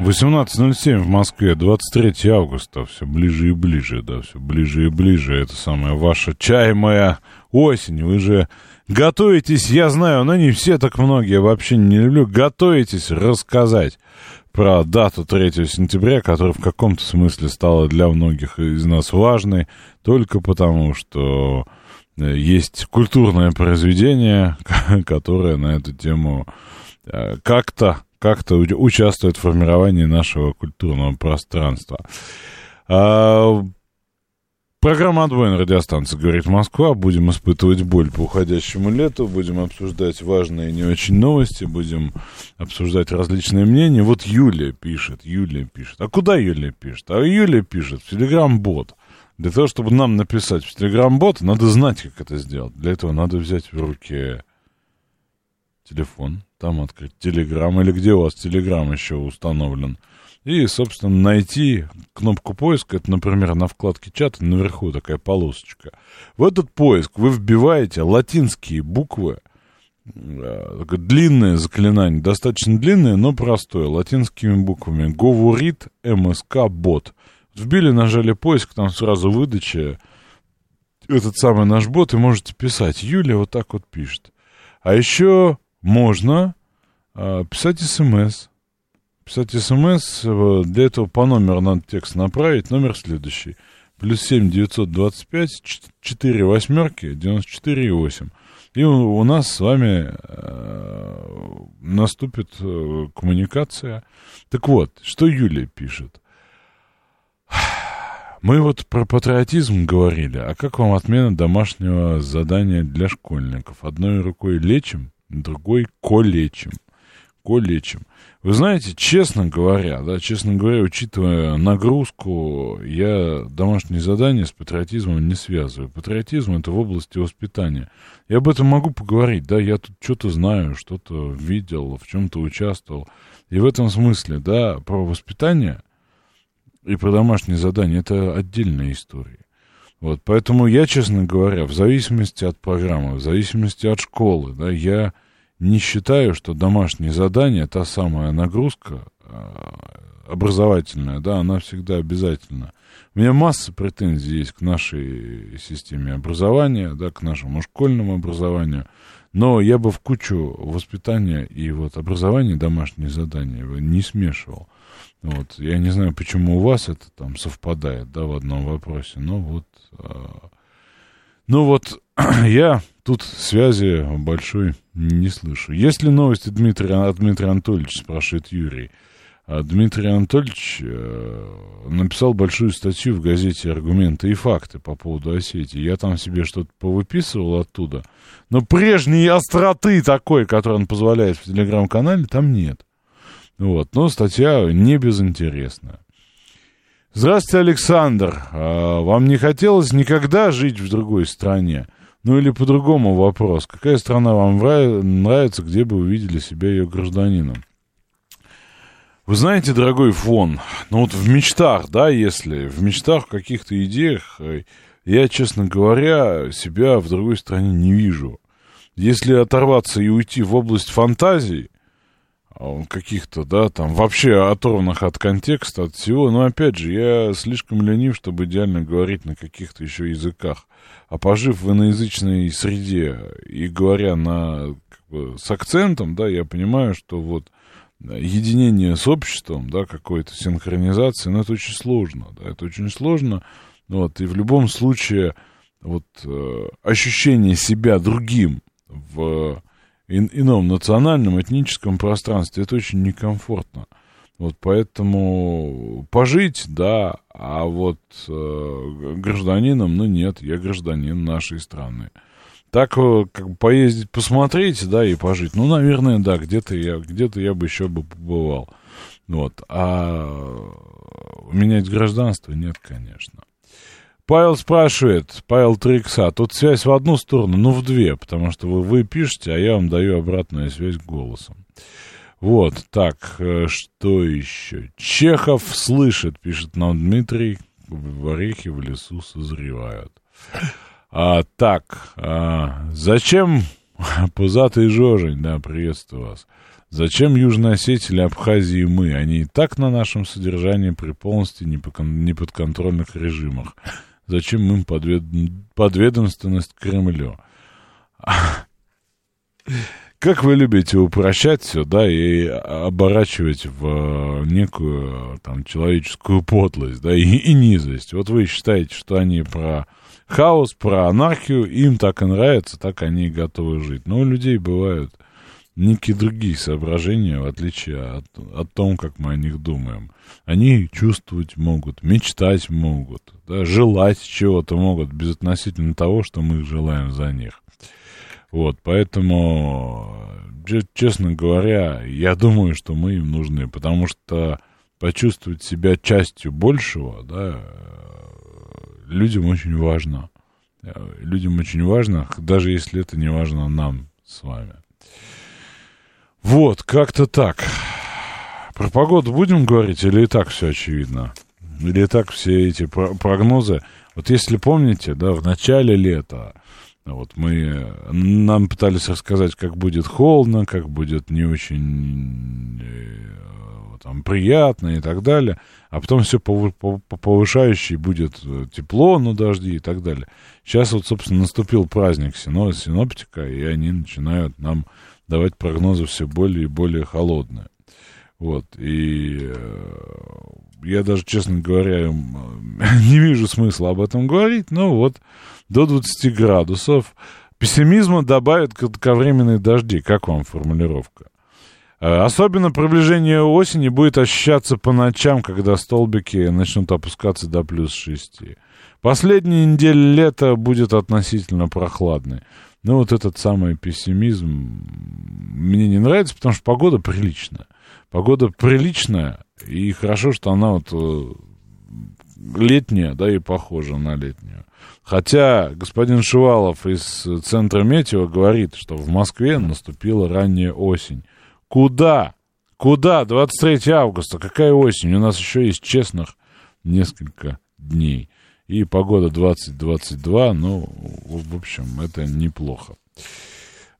18.07 в Москве, 23 августа, все ближе и ближе, да, все ближе и ближе, это самая ваша чаемая осень, вы же готовитесь, я знаю, но не все так многие, вообще не люблю, готовитесь рассказать про дату 3 сентября, которая в каком-то смысле стала для многих из нас важной, только потому, что э, есть культурное произведение, которое на эту тему э, как-то как-то участвует в формировании нашего культурного пространства. А, программа «Отбой» на радиостанции «Говорит Москва». Будем испытывать боль по уходящему лету, будем обсуждать важные и не очень новости, будем обсуждать различные мнения. Вот Юлия пишет, Юлия пишет. А куда Юлия пишет? А Юлия пишет в Телеграм-бот. Для того, чтобы нам написать в Телеграм-бот, надо знать, как это сделать. Для этого надо взять в руки телефон, там открыть Телеграм, или где у вас Телеграм еще установлен. И, собственно, найти кнопку поиска, это, например, на вкладке чата наверху такая полосочка. В этот поиск вы вбиваете латинские буквы, э, длинное заклинание, достаточно длинное, но простое, латинскими буквами. Говорит МСК бот. Вбили, нажали поиск, там сразу выдача. Этот самый наш бот, и можете писать. Юлия вот так вот пишет. А еще можно э, писать смс. Писать смс, для этого по номеру надо текст направить, номер следующий. Плюс 7 925 4 восьмерки 94 и 8. И у, у нас с вами э, наступит э, коммуникация. Так вот, что Юлия пишет. Мы вот про патриотизм говорили, а как вам отмена домашнего задания для школьников? Одной рукой лечим, другой колечим. Колечим. Вы знаете, честно говоря, да, честно говоря, учитывая нагрузку, я домашние задания с патриотизмом не связываю. Патриотизм это в области воспитания. Я об этом могу поговорить, да, я тут что-то знаю, что-то видел, в чем-то участвовал. И в этом смысле, да, про воспитание и про домашние задания это отдельная история. Вот, поэтому я, честно говоря, в зависимости от программы, в зависимости от школы, да, я не считаю, что домашнее задание, та самая нагрузка а, образовательная, да, она всегда обязательна. У меня масса претензий есть к нашей системе образования, да, к нашему школьному образованию, но я бы в кучу воспитания и вот образования домашние задания не смешивал. Вот, я не знаю, почему у вас это там совпадает, да, в одном вопросе, но вот, а, ну вот, я тут связи большой не слышу. Есть ли новости Дмитрия, от Дмитрия Анатольевича, спрашивает Юрий. А Дмитрий Анатольевич э, написал большую статью в газете «Аргументы и факты» по поводу Осетии. Я там себе что-то повыписывал оттуда. Но прежней остроты такой, которую он позволяет в телеграм-канале, там нет. Вот. Но статья не безинтересная. Здравствуйте, Александр. А вам не хотелось никогда жить в другой стране? Ну или по-другому вопрос. Какая страна вам нравится, где бы вы видели себя ее гражданином? Вы знаете, дорогой фон, ну вот в мечтах, да, если, в мечтах, в каких-то идеях, э, я, честно говоря, себя в другой стране не вижу. Если оторваться и уйти в область фантазий, а, каких-то, да, там, вообще оторванных от контекста, от всего, но, опять же, я слишком ленив, чтобы идеально говорить на каких-то еще языках. А пожив в иноязычной среде и говоря на, как бы, с акцентом, да, я понимаю, что вот единение с обществом, да, какой-то синхронизации, ну, это очень сложно, да, это очень сложно, вот, и в любом случае, вот, э, ощущение себя другим в ином национальном, этническом пространстве, это очень некомфортно. Вот поэтому пожить, да, а вот э, гражданином, ну нет, я гражданин нашей страны. Так э, как бы поездить, посмотреть, да, и пожить. Ну, наверное, да, где-то я, где-то я бы еще бы побывал. Вот. А менять гражданство нет, конечно. Павел спрашивает, Павел Трикса, тут связь в одну сторону, ну в две, потому что вы, вы пишете, а я вам даю обратную связь голосом. Вот, так, э, что еще? Чехов слышит, пишет нам Дмитрий, в орехи в лесу созревают. А, так, а, зачем, пузатый Жожень, да, приветствую вас. Зачем Южная Осетия или Абхазии мы? Они и так на нашем содержании при полностью неподконтрольных режимах. Зачем им подвед... подведомственность Кремлю? Как вы любите упрощать все, да, и оборачивать в некую там человеческую подлость, да, и, и низость. Вот вы считаете, что они про хаос, про анархию, им так и нравится, так они и готовы жить. Но у людей бывают некие другие соображения, в отличие от, от того, как мы о них думаем. Они чувствовать могут, мечтать могут, да, желать чего-то могут, безотносительно того, что мы желаем за них. Вот, поэтому, честно говоря, я думаю, что мы им нужны, потому что почувствовать себя частью большего, да, людям очень важно. Людям очень важно, даже если это не важно нам с вами. Вот, как-то так. Про погоду будем говорить или и так все очевидно? Или и так все эти прогнозы? Вот если помните, да, в начале лета вот мы, нам пытались рассказать, как будет холодно, как будет не очень э, там, приятно и так далее, а потом все по, по, по повышающей будет э, тепло, но дожди и так далее. Сейчас вот, собственно, наступил праздник сино, синоптика, и они начинают нам давать прогнозы все более и более холодные. Вот, и э, я даже, честно говоря, не вижу смысла об этом говорить, но вот до 20 градусов. Пессимизма добавит кратковременные дожди. Как вам формулировка? Э, особенно приближение осени будет ощущаться по ночам, когда столбики начнут опускаться до плюс 6. Последняя неделя лета будет относительно прохладной. Ну, вот этот самый пессимизм мне не нравится, потому что погода приличная. Погода приличная, и хорошо, что она вот э, летняя, да, и похожа на летнюю. Хотя господин Шувалов из центра метео говорит, что в Москве наступила ранняя осень. Куда? Куда? 23 августа. Какая осень? У нас еще есть честных несколько дней и погода 20-22, ну, в общем, это неплохо.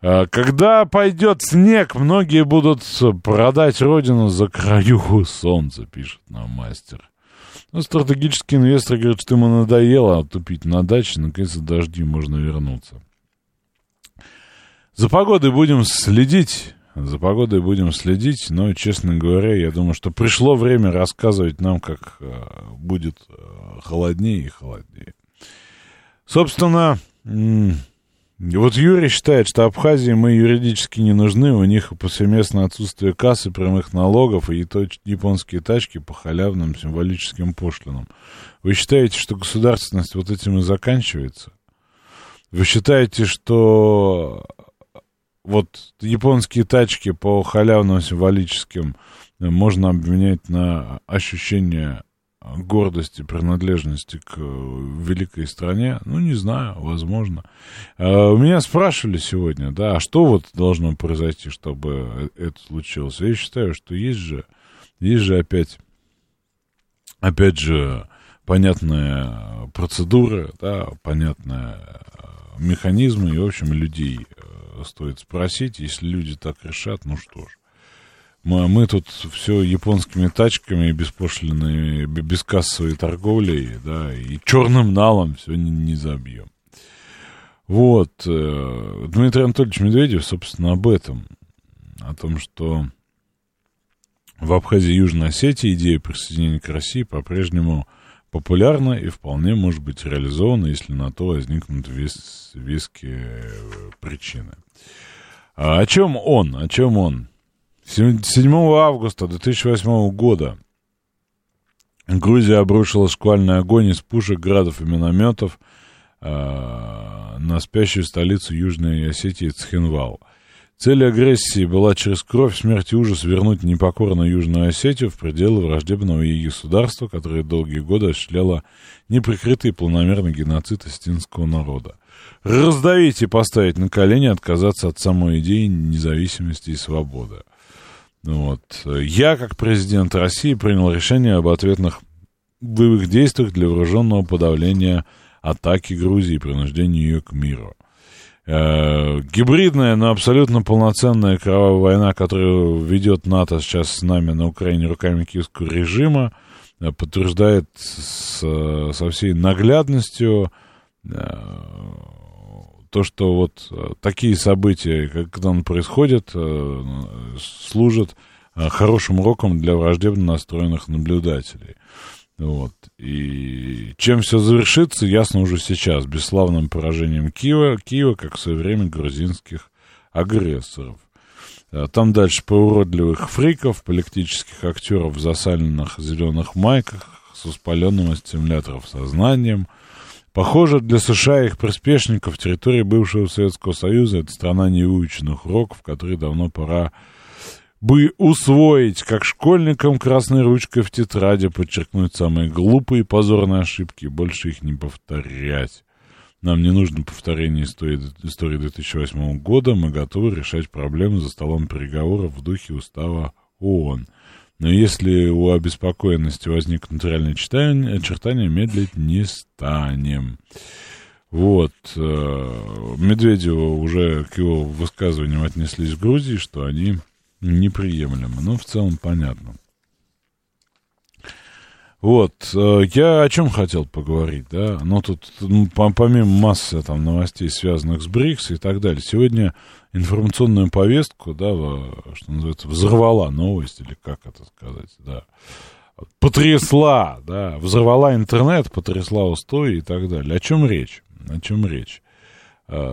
А, когда пойдет снег, многие будут продать родину за краюху солнца, пишет нам мастер. Ну, стратегический инвестор говорит, что ему надоело тупить на даче, наконец-то дожди можно вернуться. За погодой будем следить. За погодой будем следить, но, честно говоря, я думаю, что пришло время рассказывать нам, как э, будет э, холоднее и холоднее. Собственно, вот Юрий считает, что Абхазии мы юридически не нужны, у них повсеместно отсутствие кассы прямых налогов и японские тачки по халявным символическим пошлинам. Вы считаете, что государственность вот этим и заканчивается? Вы считаете, что вот японские тачки по халявным символическим э, можно обменять на ощущение гордости, принадлежности к э, великой стране, ну, не знаю, возможно. А, меня спрашивали сегодня, да, а что вот должно произойти, чтобы э, это случилось? Я считаю, что есть же, есть же опять, опять же, понятная процедура, да, понятная механизмы, и, в общем, людей стоит спросить. Если люди так решат, ну что ж. Мы, мы тут все японскими тачками, беспошлиной, бескассовой торговлей, да, и черным налом все не, не забьем. Вот. Э, Дмитрий Анатольевич Медведев, собственно, об этом. О том, что в Абхазии и Южной Осетии идея присоединения к России по-прежнему популярна и вполне может быть реализована, если на то возникнут вес, веские причины. А о чем он? О чем он? 7 августа 2008 года Грузия обрушила шквальный огонь из пушек, градов и минометов на спящую столицу Южной Осетии Цхинвал. Цель агрессии была через кровь, смерть и ужас вернуть непокорную Южную Осетию в пределы враждебного ей государства, которое долгие годы осуществляло неприкрытый планомерный геноцид осетинского народа. Раздавить и поставить на колени, отказаться от самой идеи независимости и свободы. Вот. Я, как президент России, принял решение об ответных боевых действиях для вооруженного подавления атаки Грузии и принуждения ее к миру. Э, гибридная, но абсолютно полноценная кровавая война, которую ведет НАТО сейчас с нами на Украине руками киевского режима, э, подтверждает с, со всей наглядностью э, то, что вот такие события, когда он происходит, служат хорошим уроком для враждебно настроенных наблюдателей. Вот. И чем все завершится, ясно уже сейчас. Бесславным поражением Киева, Киева как в свое время грузинских агрессоров. А там дальше по уродливых фриков, политических актеров в засаленных зеленых майках с воспаленным от сознанием. Похоже, для США и их приспешников территория бывшего Советского Союза — это страна невыученных уроков, которые давно пора бы усвоить, как школьникам красной ручкой в тетради подчеркнуть самые глупые и позорные ошибки больше их не повторять. Нам не нужно повторение истории, истории 2008 года, мы готовы решать проблемы за столом переговоров в духе устава ООН. Но если у обеспокоенности возникнут реальные читания, очертания, медлить не станем. Вот. Э, Медведева уже к его высказываниям отнеслись в Грузии, что они неприемлемо. Ну, в целом понятно. Вот, э, я о чем хотел поговорить, да, ну, тут, ну, помимо массы там новостей, связанных с БРИКС и так далее, сегодня информационную повестку, да, что называется, взорвала новость, или как это сказать, да, потрясла, да, взорвала интернет, потрясла устой и так далее. О чем речь? О чем речь? Э,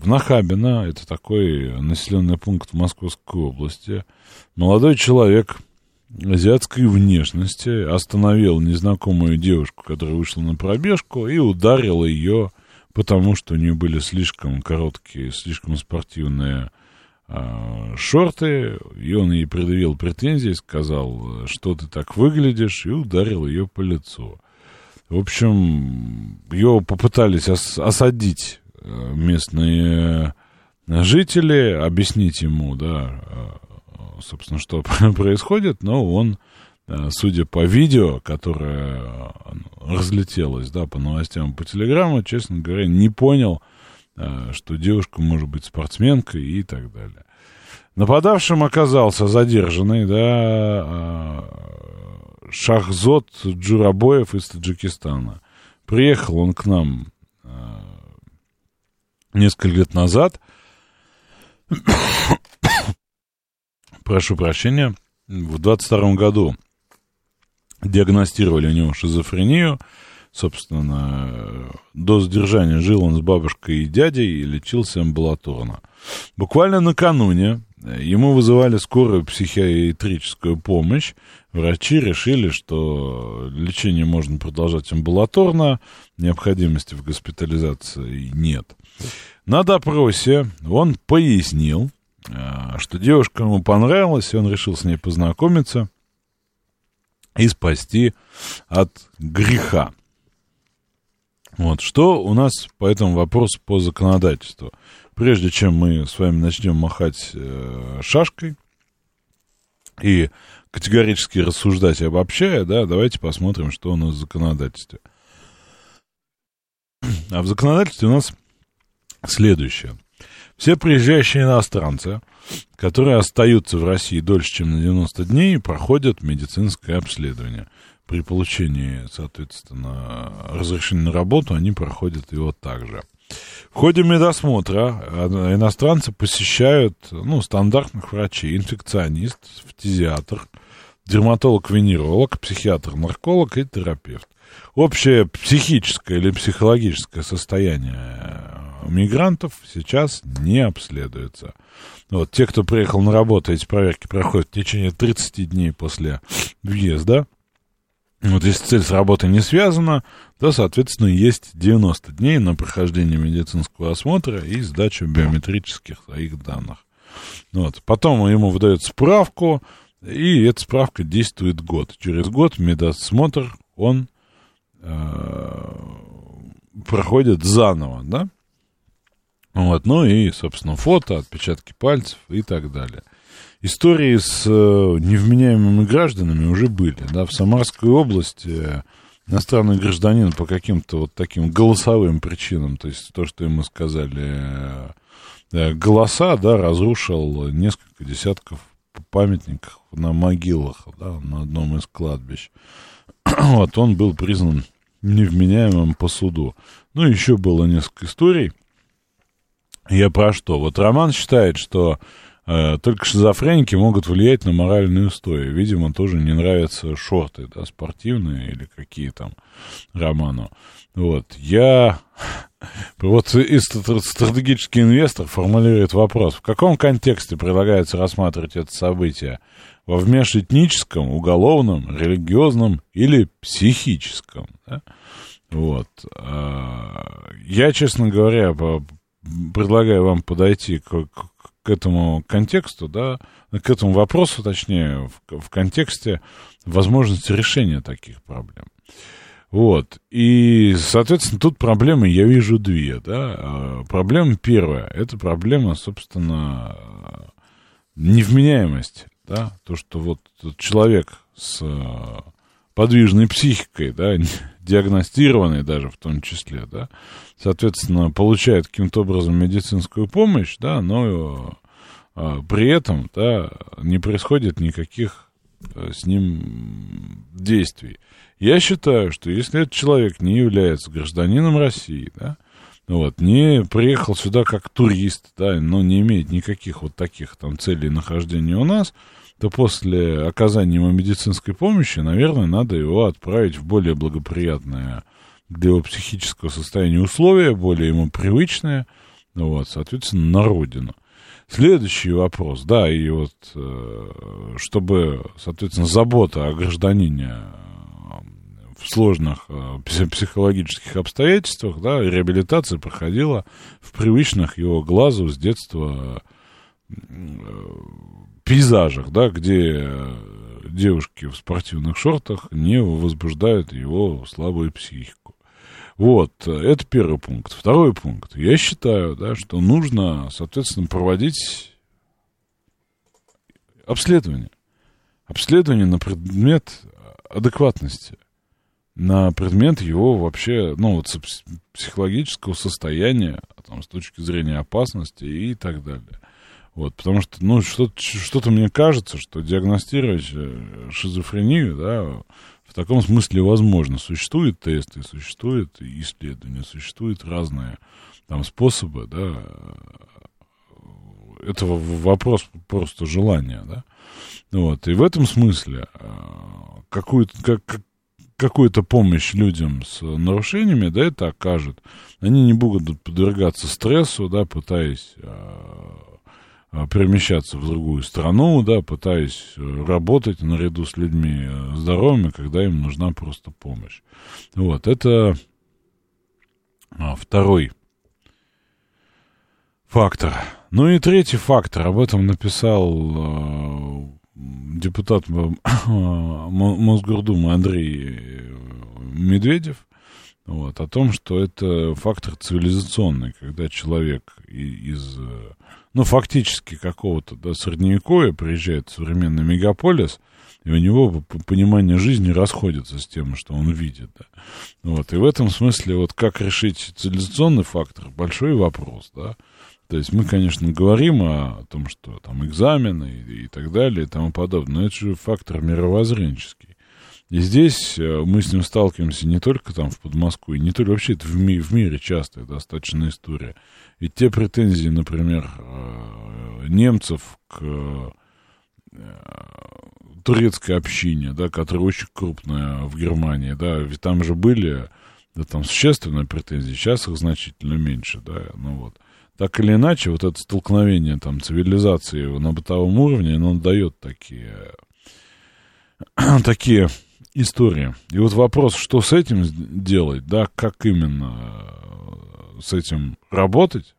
в Нахабино, это такой населенный пункт в Московской области, молодой человек азиатской внешности остановил незнакомую девушку, которая вышла на пробежку, и ударил ее, потому что у нее были слишком короткие, слишком спортивные э, шорты, и он ей предъявил претензии, сказал, что ты так выглядишь, и ударил ее по лицу. В общем, ее попытались ос- осадить местные жители, объяснить ему, да, собственно, что происходит, но он, судя по видео, которое разлетелось, да, по новостям, по телеграмму, честно говоря, не понял, что девушка может быть спортсменкой и так далее. Нападавшим оказался задержанный, да, Шахзот Джурабоев из Таджикистана. Приехал он к нам несколько лет назад, прошу прощения, в 22 году диагностировали у него шизофрению, собственно, до задержания жил он с бабушкой и дядей и лечился амбулаторно. Буквально накануне ему вызывали скорую психиатрическую помощь. Врачи решили, что лечение можно продолжать амбулаторно, необходимости в госпитализации нет. На допросе он пояснил, э, что девушка ему понравилась, и он решил с ней познакомиться и спасти от греха. Вот, что у нас по этому вопросу по законодательству? Прежде чем мы с вами начнем махать э, шашкой и категорически рассуждать и обобщая, да, давайте посмотрим, что у нас в законодательстве. А в законодательстве у нас следующее. Все приезжающие иностранцы, которые остаются в России дольше, чем на 90 дней, проходят медицинское обследование. При получении, соответственно, разрешения на работу, они проходят его также. В ходе медосмотра а, иностранцы посещают ну, стандартных врачей, инфекционист, фтизиатр, дерматолог-венеролог, психиатр-нарколог и терапевт. Общее психическое или психологическое состояние мигрантов сейчас не обследуется. Вот, те, кто приехал на работу, эти проверки проходят в течение 30 дней после въезда. Вот если цель с работой не связана, то, соответственно, есть 90 дней на прохождение медицинского осмотра и сдачу биометрических своих данных. Вот. Потом ему выдают справку, и эта справка действует год. Через год медосмотр он э, проходит заново, да? Вот, ну и, собственно, фото, отпечатки пальцев и так далее. Истории с э, невменяемыми гражданами уже были, да, в Самарской области э, иностранный гражданин по каким-то вот таким голосовым причинам, то есть то, что ему сказали, э, голоса, да, разрушил несколько десятков памятников на могилах, да, на одном из кладбищ. вот, он был признан невменяемым по суду. Ну, еще было несколько историй. Я про что? Вот Роман считает, что э, только шизофреники могут влиять на моральные устои. Видимо, тоже не нравятся шорты, да, спортивные или какие там Роману. Вот, я... Вот и стратегический инвестор формулирует вопрос, в каком контексте предлагается рассматривать это событие? Во внешнеэтническом, уголовном, религиозном или психическом? Да? Вот. А, я, честно говоря, предлагаю вам подойти к, к, к этому контексту, да, к этому вопросу, точнее, в, в контексте возможности решения таких проблем. Вот. И, соответственно, тут проблемы я вижу две, да. А, проблема первая, это проблема, собственно, невменяемости, да. То, что вот человек с подвижной психикой, да, диагностированной даже в том числе, да, соответственно, получает каким-то образом медицинскую помощь, да, но а, при этом, да, не происходит никаких а, с ним действий. Я считаю, что если этот человек не является гражданином России, да, вот, не приехал сюда как турист, да, но не имеет никаких вот таких там целей нахождения у нас, то после оказания ему медицинской помощи, наверное, надо его отправить в более благоприятное для его психического состояния условия, более ему привычное, вот, соответственно, на родину. Следующий вопрос, да, и вот, э, чтобы, соответственно, забота о гражданине э, в сложных э, психологических обстоятельствах, да, реабилитация проходила в привычных его глазу с детства пейзажах, да, где девушки в спортивных шортах не возбуждают его слабую психику. Вот, это первый пункт. Второй пункт. Я считаю, да, что нужно, соответственно, проводить обследование. Обследование на предмет адекватности, на предмет его вообще, ну, вот психологического состояния, там, с точки зрения опасности и так далее. Вот, потому что, ну, что-то, что-то мне кажется, что диагностировать э, шизофрению, да, в таком смысле возможно. Существуют тесты, существуют исследования, существуют разные там способы, да, это вопрос просто желания, да. Вот, и в этом смысле э, какую-то, как, какую-то помощь людям с нарушениями, да, это окажет. Они не будут подвергаться стрессу, да, пытаясь э, перемещаться в другую страну, да, пытаясь э, работать наряду с людьми э, здоровыми, когда им нужна просто помощь. Вот, это а, второй фактор. Ну и третий фактор, об этом написал э, депутат Мосгордумы Андрей Медведев, вот, о том, что это фактор цивилизационный, когда человек из ну, фактически какого-то, да, средневековья приезжает в современный мегаполис, и у него понимание жизни расходится с тем, что он видит, да. Вот, и в этом смысле, вот как решить цивилизационный фактор, большой вопрос, да. То есть мы, конечно, говорим о том, что там экзамены и, и так далее и тому подобное, но это же фактор мировоззренческий. И здесь э, мы с ним сталкиваемся не только там в Подмосковье, не только вообще это в, ми в мире частая достаточно история. И те претензии, например, э, немцев к э, турецкой общине, да, которая очень крупная в Германии, да, ведь там же были, да, там существенные претензии, сейчас их значительно меньше, да, ну вот. Так или иначе, вот это столкновение там цивилизации на бытовом уровне, оно дает такие, такие история. И вот вопрос, что с этим делать, да, как именно э, с этим работать,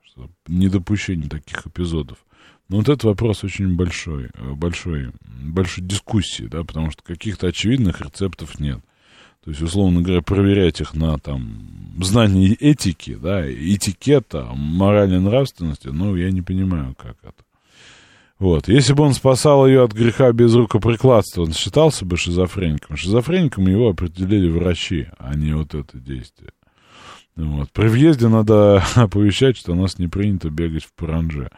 недопущение таких эпизодов. Но вот этот вопрос очень большой, э, большой, большой дискуссии, да, потому что каких-то очевидных рецептов нет. То есть, условно говоря, проверять их на там знание этики, да, этикета, морали нравственности, ну, я не понимаю, как это. Вот. Если бы он спасал ее от греха без рукоприкладства, он считался бы шизофреником. Шизофреником его определили врачи, а не вот это действие. Вот. При въезде надо оповещать, что у нас не принято бегать в паранже.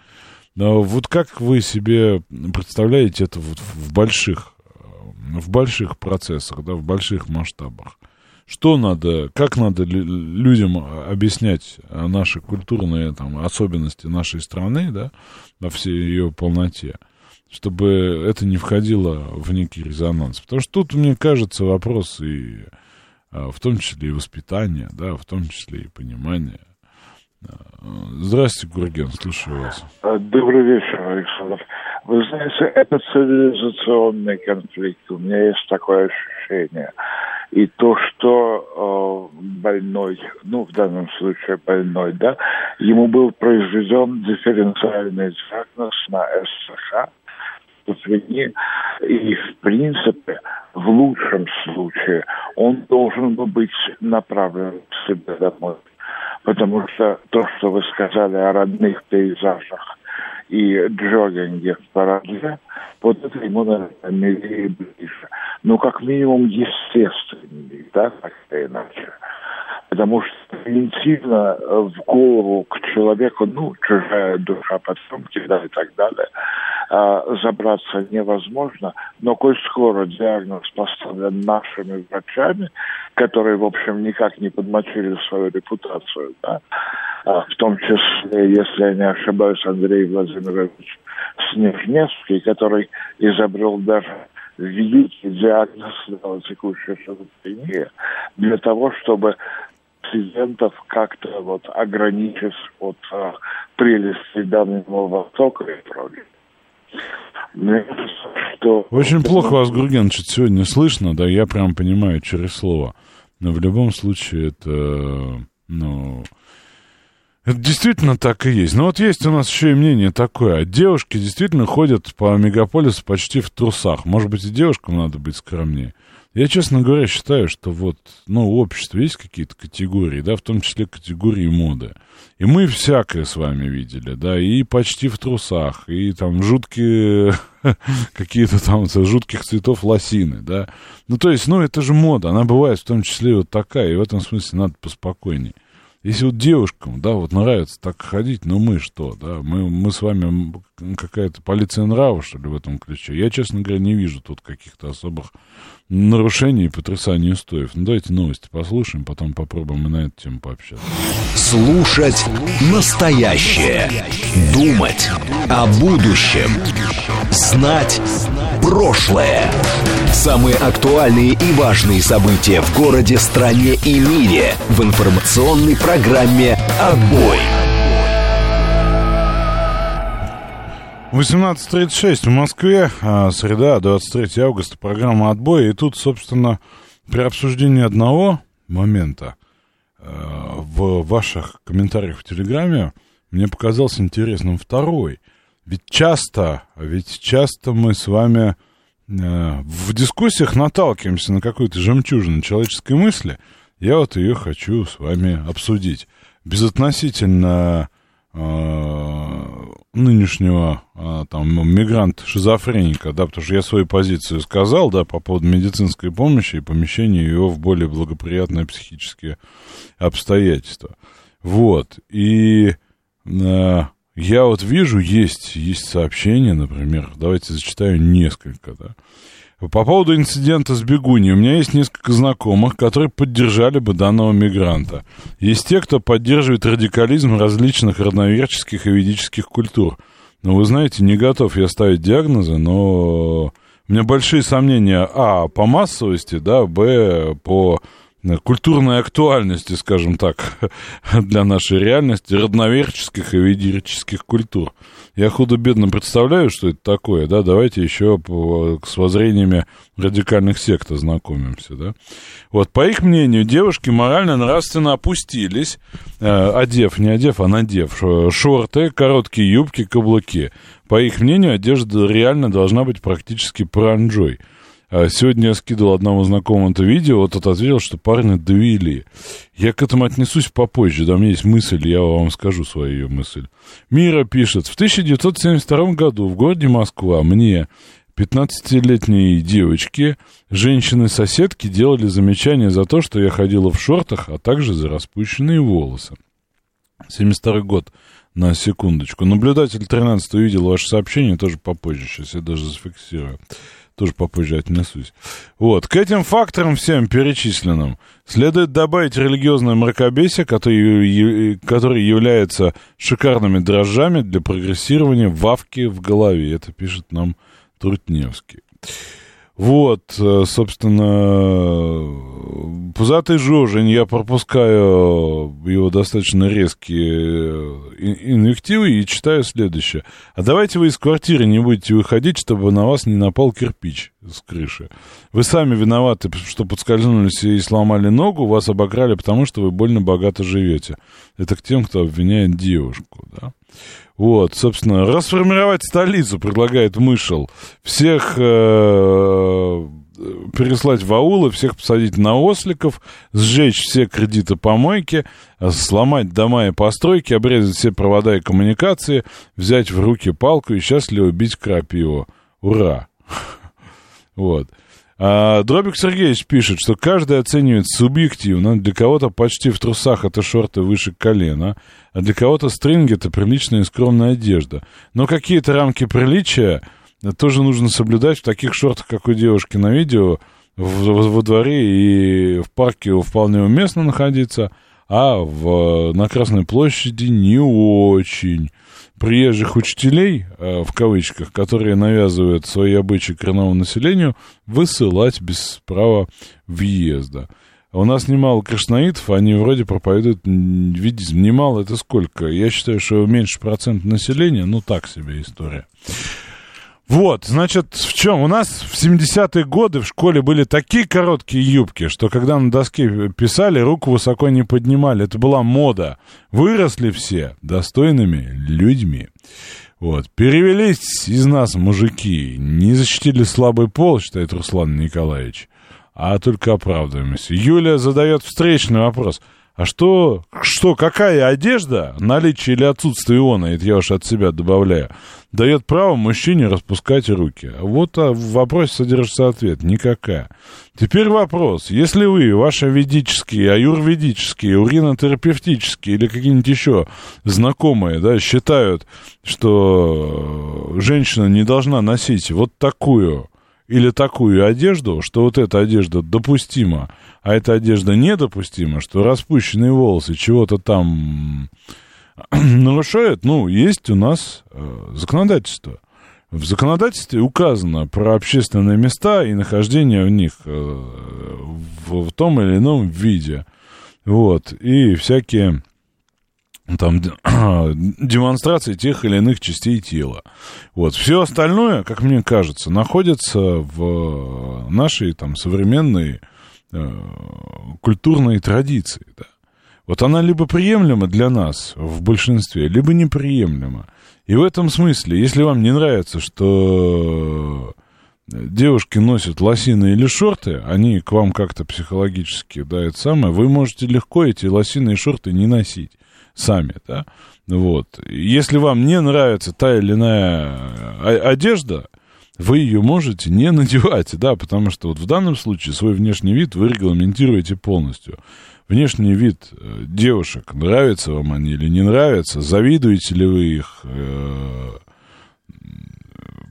Но вот как вы себе представляете это вот в больших, в больших процессах, да, в больших масштабах? Что надо, как надо людям объяснять наши культурные там, особенности нашей страны, да, во всей ее полноте, чтобы это не входило в некий резонанс. Потому что тут, мне кажется, вопрос и в том числе и воспитания, да, в том числе и понимания. А, здравствуйте, Гурген, слушаю вас. А, добрый вечер, Александр. Вы знаете, это цивилизационный конфликт. У меня есть такое ощущение. И то, что э, больной, ну, в данном случае больной, да, ему был произведен дифференциальный диагноз на ССХ, и, в принципе, в лучшем случае он должен был быть направлен к себе домой. Потому что то, что вы сказали о родных пейзажах и джогинге в параде, вот это ему, наверное, милее ближе. Ну, как минимум, естественнее, да, так или иначе. Потому что превентивно в голову к человеку, ну, чужая душа потомки, да, и так далее, забраться невозможно. Но коль скоро диагноз поставлен нашими врачами, которые, в общем, никак не подмочили свою репутацию, да, а, в том числе, если я не ошибаюсь, Андрей Владимирович Снежневский, который изобрел даже великий диагноз текущей шизофрении для того, чтобы пациентов как-то вот ограничить от а, прелести данного Востока и прочее. Кажется, что... Очень плохо вас, Гурген, сегодня слышно, да, я прям понимаю через слово. Но в любом случае это, ну, это действительно так и есть. Но вот есть у нас еще и мнение такое. Девушки действительно ходят по мегаполису почти в трусах. Может быть, и девушкам надо быть скромнее. Я, честно говоря, считаю, что вот, ну, у общества есть какие-то категории, да, в том числе категории моды. И мы всякое с вами видели, да, и почти в трусах, и там жуткие, какие-то там жутких цветов лосины, да. Ну, то есть, ну, это же мода, она бывает в том числе вот такая, и в этом смысле надо поспокойнее. Если вот девушкам, да, вот нравится так ходить, ну мы что, да, мы, мы с вами какая-то полиция нрава, что ли, в этом ключе. Я, честно говоря, не вижу тут каких-то особых нарушений и потрясаний устоев. Ну, давайте новости послушаем, потом попробуем и на эту тему пообщаться. Слушать настоящее. Думать о будущем. Знать прошлое. Самые актуальные и важные события в городе, стране и мире в информационной программе «Отбой». 18.36 в Москве, а, среда, 23 августа, программа «Отбой». И тут, собственно, при обсуждении одного момента а, в ваших комментариях в Телеграме мне показался интересным второй. Ведь часто, ведь часто мы с вами а, в дискуссиях наталкиваемся на какую-то жемчужину человеческой мысли. Я вот ее хочу с вами обсудить. Безотносительно нынешнего а, там мигрант-шизофреника, да, потому что я свою позицию сказал, да, по поводу медицинской помощи и помещения ее в более благоприятные психические обстоятельства. Вот, и э, я вот вижу, есть, есть сообщения, например, давайте зачитаю несколько, да, по поводу инцидента с бегуней. У меня есть несколько знакомых, которые поддержали бы данного мигранта. Есть те, кто поддерживает радикализм различных родноверческих и ведических культур. Но вы знаете, не готов я ставить диагнозы, но у меня большие сомнения, а, по массовости, да, б, по культурной актуальности, скажем так, для нашей реальности, родноверческих и ведических культур. Я худо-бедно представляю, что это такое, да, давайте еще с воззрениями радикальных сект ознакомимся, да. Вот, по их мнению, девушки морально-нравственно опустились, э, одев, не одев, а надев шорты, короткие юбки, каблуки. По их мнению, одежда реально должна быть практически паранджой. А сегодня я скидывал одному знакомому это видео, вот тот ответил, что парни довели. Я к этому отнесусь попозже, да, у меня есть мысль, я вам скажу свою мысль. Мира пишет, в 1972 году в городе Москва мне, 15-летней девочке, женщины-соседки делали замечания за то, что я ходила в шортах, а также за распущенные волосы. 72 год, на секундочку. Наблюдатель 13 увидел ваше сообщение, тоже попозже, сейчас я даже зафиксирую тоже попозже отнесусь. Вот, к этим факторам всем перечисленным следует добавить религиозное мракобесие, которое, является шикарными дрожжами для прогрессирования вавки в голове. Это пишет нам Трутневский. Вот, э, собственно, пузатый Жожень, я пропускаю его достаточно резкие э, инвективы и читаю следующее. А давайте вы из квартиры не будете выходить, чтобы на вас не напал кирпич с крыши. Вы сами виноваты, что подскользнулись и сломали ногу, вас обокрали, потому что вы больно богато живете. Это к тем, кто обвиняет девушку, да. Вот, собственно, расформировать столицу, предлагает Мышел. Всех э, переслать в аулы, всех посадить на осликов, сжечь все кредиты помойки, сломать дома и постройки, обрезать все провода и коммуникации, взять в руки палку и счастливо убить крапиву. Ура! Вот. А, Дробик Сергеевич пишет, что каждый оценивает субъективно. Для кого-то почти в трусах это шорты выше колена, а для кого-то стринги это приличная и скромная одежда. Но какие-то рамки приличия тоже нужно соблюдать в таких шортах, как у девушки на видео, в, во дворе и в парке вполне уместно находиться, а в, на Красной площади не очень приезжих учителей, э, в кавычках, которые навязывают свои обычаи коренному населению, высылать без права въезда. У нас немало кришнаитов, они вроде проповедуют видизм. Немало это сколько? Я считаю, что меньше процент населения, ну так себе история. Вот, значит, в чем? У нас в 70-е годы в школе были такие короткие юбки, что когда на доске писали, руку высоко не поднимали. Это была мода. Выросли все достойными людьми. Вот, перевелись из нас мужики, не защитили слабый пол, считает Руслан Николаевич, а только оправдываемся. Юлия задает встречный вопрос – а что, что, какая одежда, наличие или отсутствие иона, это я уж от себя добавляю, дает право мужчине распускать руки? Вот а, в вопросе содержится ответ. Никакая. Теперь вопрос. Если вы, ваши ведические, аюрведические, уринотерапевтические или какие-нибудь еще знакомые, да, считают, что женщина не должна носить вот такую или такую одежду, что вот эта одежда допустима, а эта одежда недопустима, что распущенные волосы чего-то там нарушают, ну, есть у нас э, законодательство. В законодательстве указано про общественные места и нахождение в них э, в, том или ином виде. Вот. И всякие там демонстрации тех или иных частей тела. Вот. Все остальное, как мне кажется, находится в нашей там современной э, культурной традиции. Да. Вот она либо приемлема для нас в большинстве, либо неприемлема. И в этом смысле, если вам не нравится, что девушки носят лосины или шорты, они к вам как-то психологически, да, это самое, вы можете легко эти лосины и шорты не носить сами, да. Вот. Если вам не нравится та или иная одежда, вы ее можете не надевать, да, потому что вот в данном случае свой внешний вид вы регламентируете полностью. Внешний вид э, девушек, нравится вам они или не нравятся, завидуете ли вы их э,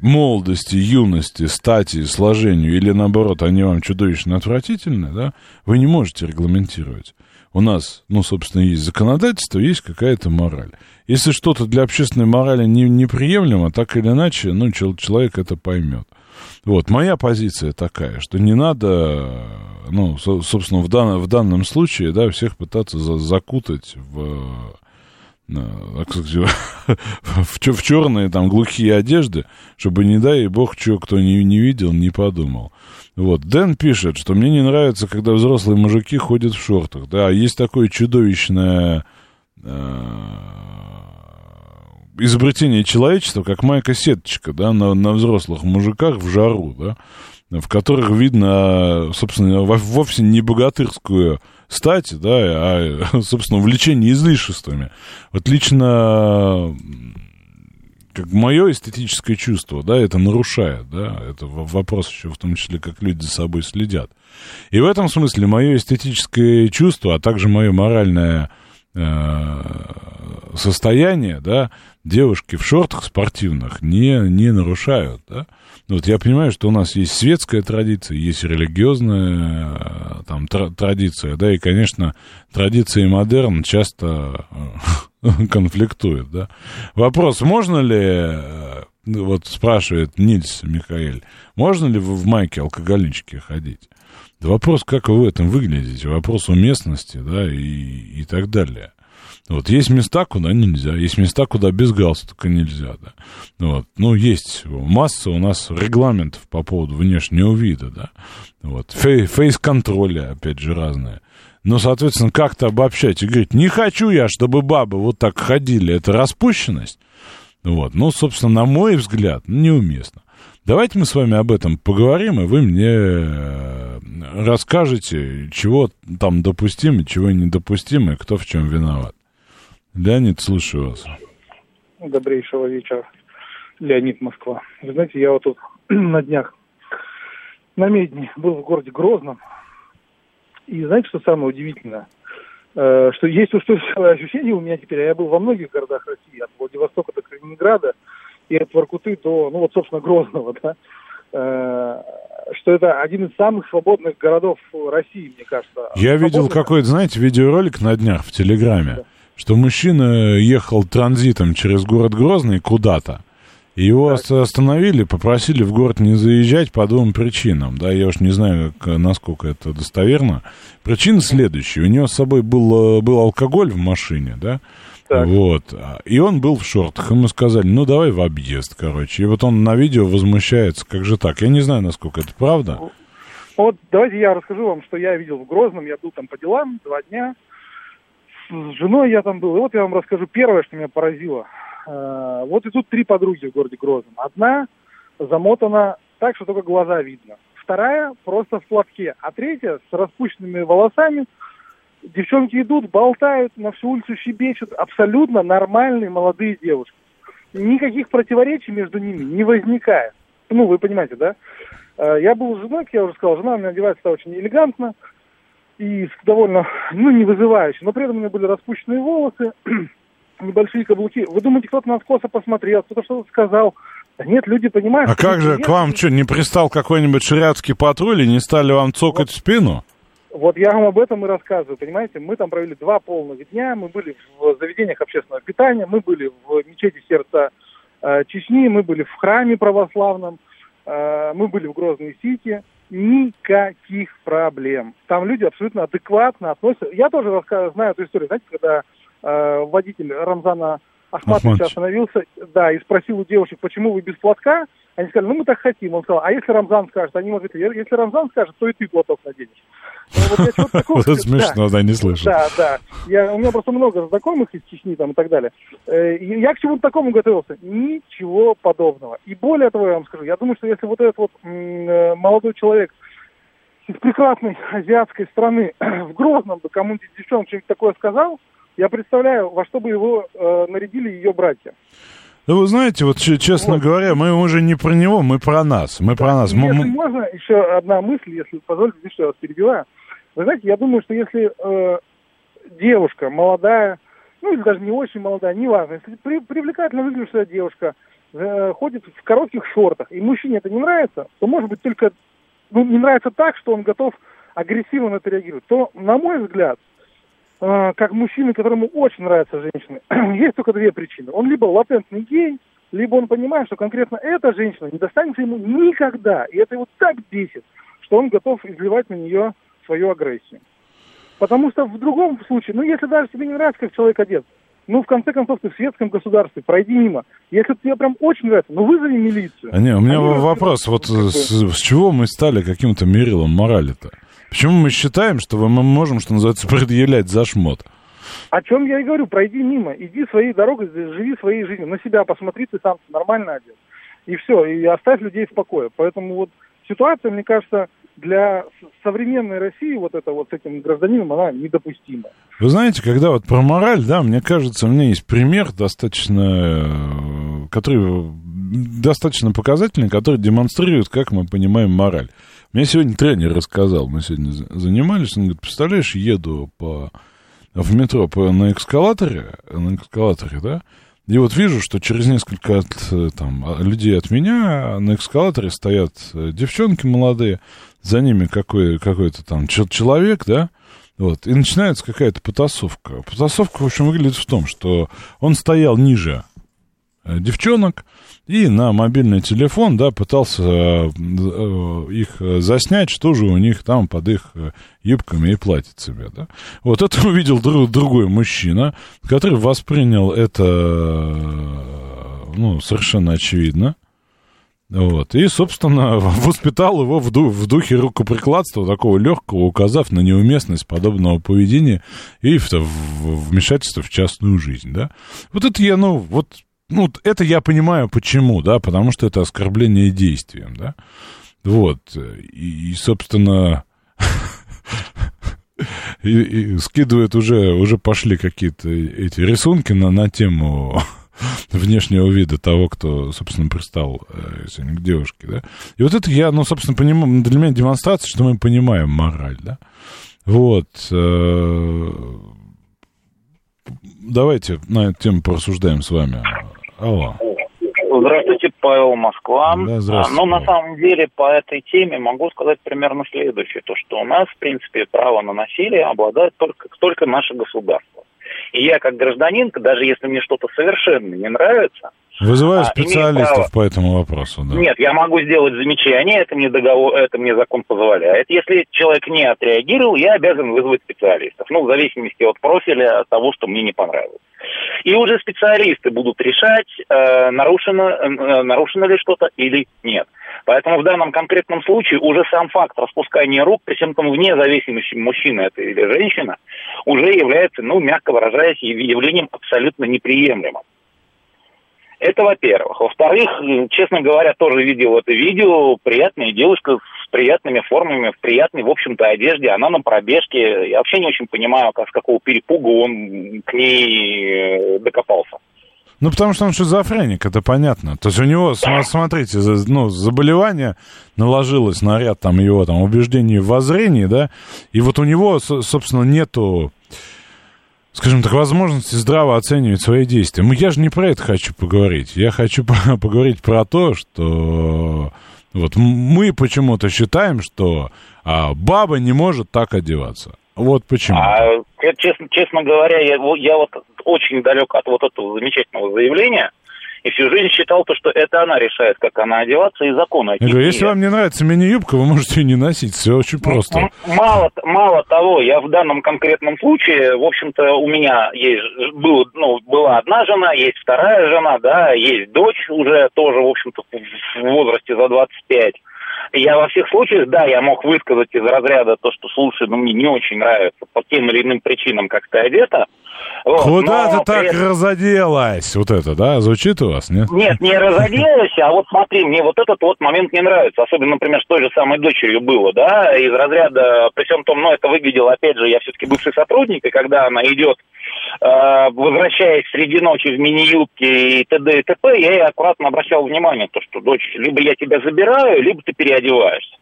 молодости, юности, стати, сложению, или наоборот, они вам чудовищно отвратительны, да, вы не можете регламентировать у нас, ну, собственно, есть законодательство, есть какая-то мораль. Если что-то для общественной морали не, неприемлемо, так или иначе, ну, человек это поймет. Вот, моя позиция такая, что не надо, ну, собственно, в, дан, в данном случае, да, всех пытаться за, закутать в, в, в черные там глухие одежды, чтобы, не дай бог, что кто не, не видел, не подумал. Вот, Дэн пишет, что мне не нравится, когда взрослые мужики ходят в шортах. Да, есть такое чудовищное э, изобретение человечества, как майка-сеточка, да, на, на взрослых мужиках в жару, да, в которых видно, собственно, вовсе не богатырскую стать, да, а, собственно, увлечение излишествами. Вот лично как мое эстетическое чувство, да, это нарушает, да, это вопрос еще в том числе, как люди за собой следят. И в этом смысле мое эстетическое чувство, а также мое моральное э, состояние, да, девушки в шортах спортивных не, не нарушают, да. Ну, вот я понимаю, что у нас есть светская традиция, есть религиозная э, там традиция, да, и, конечно, традиция и модерн часто э, конфликтуют, да. Вопрос, можно ли, э, вот спрашивает Нильс Михаэль, можно ли в майке алкоголички ходить? Вопрос, как вы в этом выглядите, вопрос уместности, да, и, и так далее. Вот есть места, куда нельзя, есть места, куда без галстука нельзя, да. Вот. Ну, есть масса у нас регламентов по поводу внешнего вида, да. Вот. Фей, фейс-контроля, опять же, разные. Но, соответственно, как-то обобщать и говорить, не хочу я, чтобы бабы вот так ходили, это распущенность. Вот. Ну, собственно, на мой взгляд, неуместно. Давайте мы с вами об этом поговорим, и вы мне э, расскажете, чего там допустимо, чего недопустимо, и кто в чем виноват. Леонид, слушаю вас. Добрейшего вечера. Леонид, Москва. Вы знаете, я вот тут на днях на Медне был в городе Грозном. И знаете, что самое удивительное? Э, что есть устойчивое ощущение у меня теперь, а я был во многих городах России, от Владивостока до Калининграда, и от Воркуты до, ну вот, собственно, Грозного, да, э, что это один из самых свободных городов России, мне кажется. Я видел какой-то, знаете, видеоролик на днях в Телеграме. Да что мужчина ехал транзитом через город Грозный куда-то. Его так. остановили, попросили в город не заезжать по двум причинам. Да, я уж не знаю, как, насколько это достоверно. Причина следующая. У него с собой был, был алкоголь в машине, да? Так. Вот. И он был в шортах. Ему сказали, ну давай в объезд, короче. И вот он на видео возмущается, как же так? Я не знаю, насколько это правда. Вот давайте я расскажу вам, что я видел в Грозном. Я был там по делам два дня с женой я там был. И вот я вам расскажу первое, что меня поразило. Э, вот и тут три подруги в городе Грозном. Одна замотана так, что только глаза видно. Вторая просто в платке. А третья с распущенными волосами. Девчонки идут, болтают, на всю улицу щебечут. Абсолютно нормальные молодые девушки. Никаких противоречий между ними не возникает. Ну, вы понимаете, да? Э, я был с женой, как я уже сказал, жена у меня одевается очень элегантно и довольно, ну, не вызывающе. Но при этом у меня были распущенные волосы, небольшие каблуки. Вы думаете, кто-то нас косо посмотрел, кто-то что-то сказал? Да нет, люди понимают. А как же, к вам что, не пристал какой-нибудь шариатский патруль и не стали вам цокать вот, в спину? Вот я вам об этом и рассказываю, понимаете? Мы там провели два полных дня, мы были в заведениях общественного питания, мы были в мечети сердца э, Чечни, мы были в храме православном, э, мы были в Грозной Сити, никаких проблем. Там люди абсолютно адекватно относятся. Я тоже знаю эту историю, знаете, когда э, водитель Рамзана Ахматович остановился, да, и спросил у девушек, почему вы без платка, они сказали, ну мы так хотим. Он сказал, а если Рамзан скажет? Они ему ответили, если Рамзан скажет, то и ты платок наденешь. Ну, вот смешно, да, не слышу. Да, да. Я, у меня просто много знакомых из Чечни там и так далее. Э, я к чему-то такому готовился. Ничего подобного. И более того, я вам скажу, я думаю, что если вот этот вот э, молодой человек из прекрасной азиатской страны в Грозном бы кому-нибудь девчонке что-нибудь такое сказал, я представляю, во что бы его э, нарядили ее братья. Ну, вы знаете, вот честно вот. говоря, мы уже не про него, мы про нас. Мы про нас. Если мы... можно, еще одна мысль, если позволите, что я вас перебиваю. Вы знаете, я думаю, что если э, девушка молодая, ну или даже не очень молодая, неважно, если при, привлекательно выглядящая девушка э, ходит в коротких шортах, и мужчине это не нравится, то может быть только ну, не нравится так, что он готов агрессивно на это реагировать, то, на мой взгляд, как мужчина, которому очень нравятся женщины, есть только две причины. Он либо латентный гей, либо он понимает, что конкретно эта женщина не достанется ему никогда. И это его так бесит, что он готов изливать на нее свою агрессию. Потому что в другом случае, ну если даже тебе не нравится, как человек одет, Ну, в конце концов, ты в светском государстве, пройди мимо. Если тебе прям очень нравится, ну вызови милицию. А не, у меня Они вопрос, вот с, с чего мы стали каким-то мерилом морали-то? Почему мы считаем, что мы можем, что называется, предъявлять за шмот? О чем я и говорю, пройди мимо, иди своей дорогой, живи своей жизнью, на себя посмотри, ты сам нормально одет. И все, и оставь людей в покое. Поэтому вот ситуация, мне кажется, для современной России вот это вот с этим гражданином, она недопустима. Вы знаете, когда вот про мораль, да, мне кажется, у меня есть пример достаточно, э, который достаточно показательный, который демонстрирует, как мы понимаем мораль. Мне сегодня тренер рассказал, мы сегодня за- занимались, он говорит, представляешь, еду по, в метро по, на эскалаторе, на эскалаторе, да, и вот вижу, что через несколько от, там, людей от меня на эскалаторе стоят э, девчонки молодые, за ними какой, какой-то там чел- человек, да, вот, и начинается какая-то потасовка. Потасовка, в общем, выглядит в том, что он стоял ниже э, девчонок и на мобильный телефон, да, пытался э, э, их заснять, что же у них там под их э, юбками и платьицами, да. Вот это увидел друг, другой мужчина, который воспринял это, ну, совершенно очевидно, вот. И, собственно, воспитал его в, ду- в духе рукоприкладства, такого легкого, указав на неуместность подобного поведения и в, в- вмешательство в частную жизнь, да. Вот это я, ну, вот, ну, это я понимаю почему, да, потому что это оскорбление действием, да. Вот. И, и, собственно, и, и скидывают уже, уже пошли какие-то эти рисунки на, на тему внешнего вида того, кто, собственно, пристал э, к девушке, да. И вот это я, ну, собственно, понимаю, для меня демонстрация, что мы понимаем мораль, да. Вот. э, Давайте на эту тему порассуждаем с вами. Алло. Здравствуйте, Павел Москва. Да, здравствуйте, Ну, на самом деле, по этой теме могу сказать примерно следующее. То, что у нас, в принципе, право на насилие обладает только, только наше государство. И я, как гражданин, даже если мне что-то совершенно не нравится, Вызываю А, специалистов по этому вопросу, да. нет, я могу сделать замечание, это мне договор, это мне закон позволяет. Если человек не отреагировал, я обязан вызвать специалистов. Ну, в зависимости от профиля от того, что мне не понравилось. И уже специалисты будут решать, э, нарушено, э, нарушено ли что-то или нет. Поэтому в данном конкретном случае уже сам факт распускания рук, причем там вне зависимости, мужчина это или женщина, уже является, ну, мягко выражаясь, явлением абсолютно неприемлемым. Это во-первых. Во-вторых, м, честно говоря, тоже видел это видео. Приятная девушка с приятными формами, в приятной, в общем-то, одежде. Она на пробежке. Я вообще не очень понимаю, как, с какого перепуга он к ней э, докопался. Ну, потому что он шизофреник, это понятно. То есть у него, см- смотрите, ну, заболевание наложилось на ряд там его там убеждений в воззрении, да, и вот у него, со- собственно, нету, скажем так, возможности здраво оценивать свои действия. Ну, я же не про это хочу поговорить. Я хочу по- поговорить про то, что вот мы почему-то считаем, что а, баба не может так одеваться. Вот почему. А, честно, честно говоря, я, я вот очень далек от вот этого замечательного заявления. И всю жизнь считал то, что это она решает, как она одеваться, и закон Я говорю, если вам не нравится мини-юбка, вы можете ее не носить. Все очень просто. М- Мало, мало того, я в данном конкретном случае, в общем-то, у меня есть, был, ну, была одна жена, есть вторая жена, да, есть дочь уже тоже, в общем-то, в возрасте за 25. И Я во всех случаях, да, я мог высказать из разряда то, что, слушай, ну, мне не очень нравится по тем или иным причинам, как ты одета. Вот, Куда но ты так этом- разоделась? Вот это, да? Звучит у вас, нет? нет, не разоделась, а вот смотри, мне вот этот вот момент не нравится. Особенно, например, с той же самой дочерью было, да, из разряда, при всем том, ну, это выглядело, опять же, я все-таки бывший сотрудник, и когда она идет, э, возвращаясь среди ночи в мини-юбке и т.д. и т.п., я ей аккуратно обращал внимание, то, что, дочь, либо я тебя забираю, либо ты переодеваешься.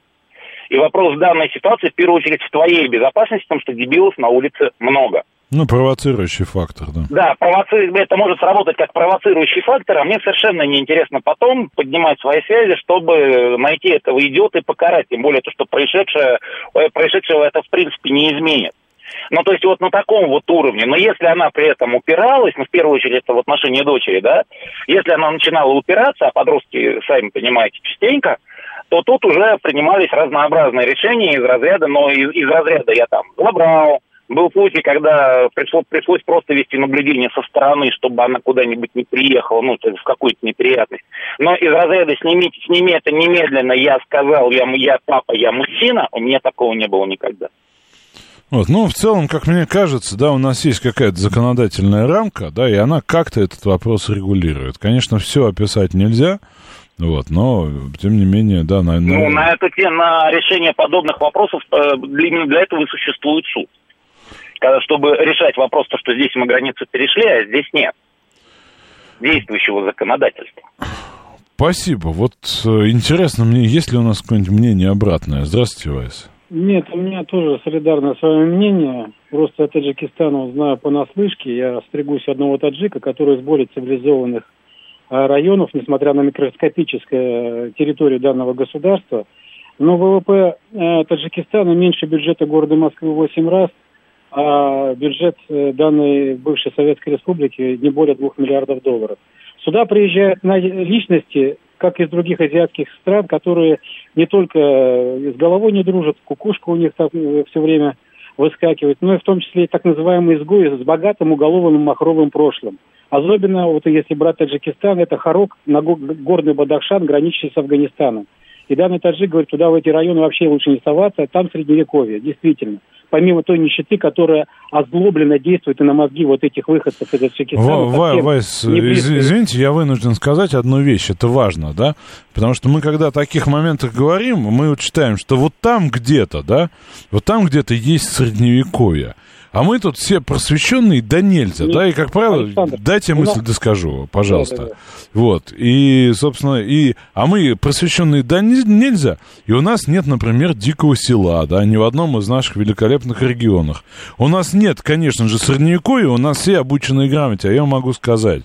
И вопрос в данной ситуации, в первую очередь, в твоей безопасности, потому что дебилов на улице много. Ну, провоцирующий фактор, да. Да, провоци... это может сработать как провоцирующий фактор, а мне совершенно неинтересно потом поднимать свои связи, чтобы найти этого идиота и покарать. Тем более то, что происшедшее, э, происшедшего это в принципе не изменит. Ну, то есть вот на таком вот уровне. Но если она при этом упиралась, ну, в первую очередь, это в отношении дочери, да, если она начинала упираться, а подростки, сами понимаете, частенько, то тут уже принимались разнообразные решения из разряда, но из, из разряда я там забрал, Был случай, когда пришло, пришлось просто вести наблюдение со стороны, чтобы она куда-нибудь не приехала, ну, то есть в какую-то неприятность. Но из разряда «снимите, сними это немедленно», я сказал, я, я папа, я мужчина, у меня такого не было никогда. Вот, ну, в целом, как мне кажется, да, у нас есть какая-то законодательная рамка, да, и она как-то этот вопрос регулирует. Конечно, все описать нельзя, вот, но, тем не менее, да, на... Ну, на, эту тему, на решение подобных вопросов э, именно для этого и существует суд чтобы решать вопрос, то, что здесь мы границу перешли, а здесь нет действующего законодательства. Спасибо. Вот э, интересно мне, есть ли у нас какое-нибудь мнение обратное? Здравствуйте, Вайс. Нет, у меня тоже солидарное с вами мнение. Просто Таджикистана знаю понаслышке. Я стригусь одного таджика, который из более цивилизованных э, районов, несмотря на микроскопическую территорию данного государства. Но ВВП э, Таджикистана меньше бюджета города Москвы в 8 раз – а бюджет э, данной бывшей Советской Республики не более двух миллиардов долларов. Сюда приезжают личности, как из других азиатских стран, которые не только э, с головой не дружат, кукушка у них там э, все время выскакивает, но и в том числе так называемые изгои с богатым уголовным махровым прошлым. Особенно, вот если брать Таджикистан, это Харок, горный Бадахшан, граничащий с Афганистаном. И данный таджик говорит, туда в эти районы вообще лучше не соваться, там средневековье, действительно помимо той нищеты, которая озлобленно действует и на мозги вот этих выходцев из Таджикистана. Ва, Вайс, извините, я вынужден сказать одну вещь, это важно, да, потому что мы, когда о таких моментах говорим, мы вот считаем, что вот там где-то, да, вот там где-то есть средневековье. А мы тут все просвещенные, да нельзя, Нет, да, и, как правило, Александр, дайте мысль нас... доскажу, пожалуйста. Да, да, да. Вот, и, собственно, и, а мы просвещенные, да нельзя, и у нас нет, например, дикого села, да, ни в одном из наших великолепных регионах. У нас нет, конечно же, средневековья, у нас все обученные грамоте, а я могу сказать,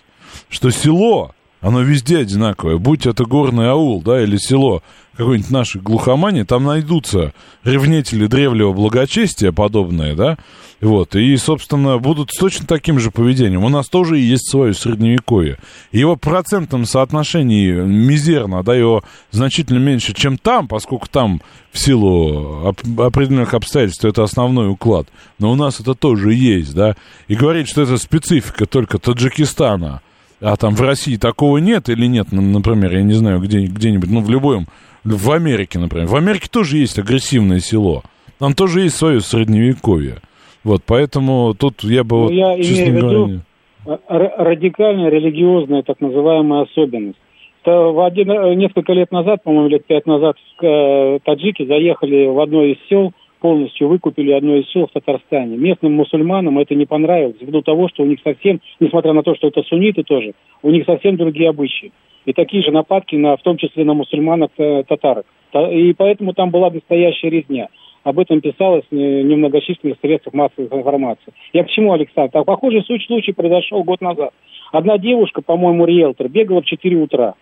что село, оно везде одинаковое, будь это горный аул, да, или село какой-нибудь нашей глухомани, там найдутся ревнители древнего благочестия подобные, да, вот, и, собственно, будут с точно таким же поведением. У нас тоже есть свое средневековье. Его процентном соотношении мизерно, да, его значительно меньше, чем там, поскольку там в силу определенных обстоятельств это основной уклад. Но у нас это тоже есть, да. И говорить, что это специфика только Таджикистана, а там в России такого нет или нет, например, я не знаю, где, где-нибудь, ну, в любом, в Америке, например. В Америке тоже есть агрессивное село. Там тоже есть свое средневековье. Вот, поэтому тут я бы, ну, вот, я честно имею говоря... в виду радикальная религиозная так называемая особенность. В один, э, несколько лет назад, по-моему, лет пять назад, э, таджики заехали в одно из сел, полностью выкупили одно из сел в Татарстане. Местным мусульманам это не понравилось, ввиду того, что у них совсем, несмотря на то, что это сунниты тоже, у них совсем другие обычаи. И такие же нападки, на, в том числе на мусульманах э, татарок. И поэтому там была настоящая резня. Об этом писалось в немногочисленных средствах массовой информации. Я к чему, Александр? Так, похожий случай произошел год назад. Одна девушка, по-моему, риэлтор, бегала в 4 утра.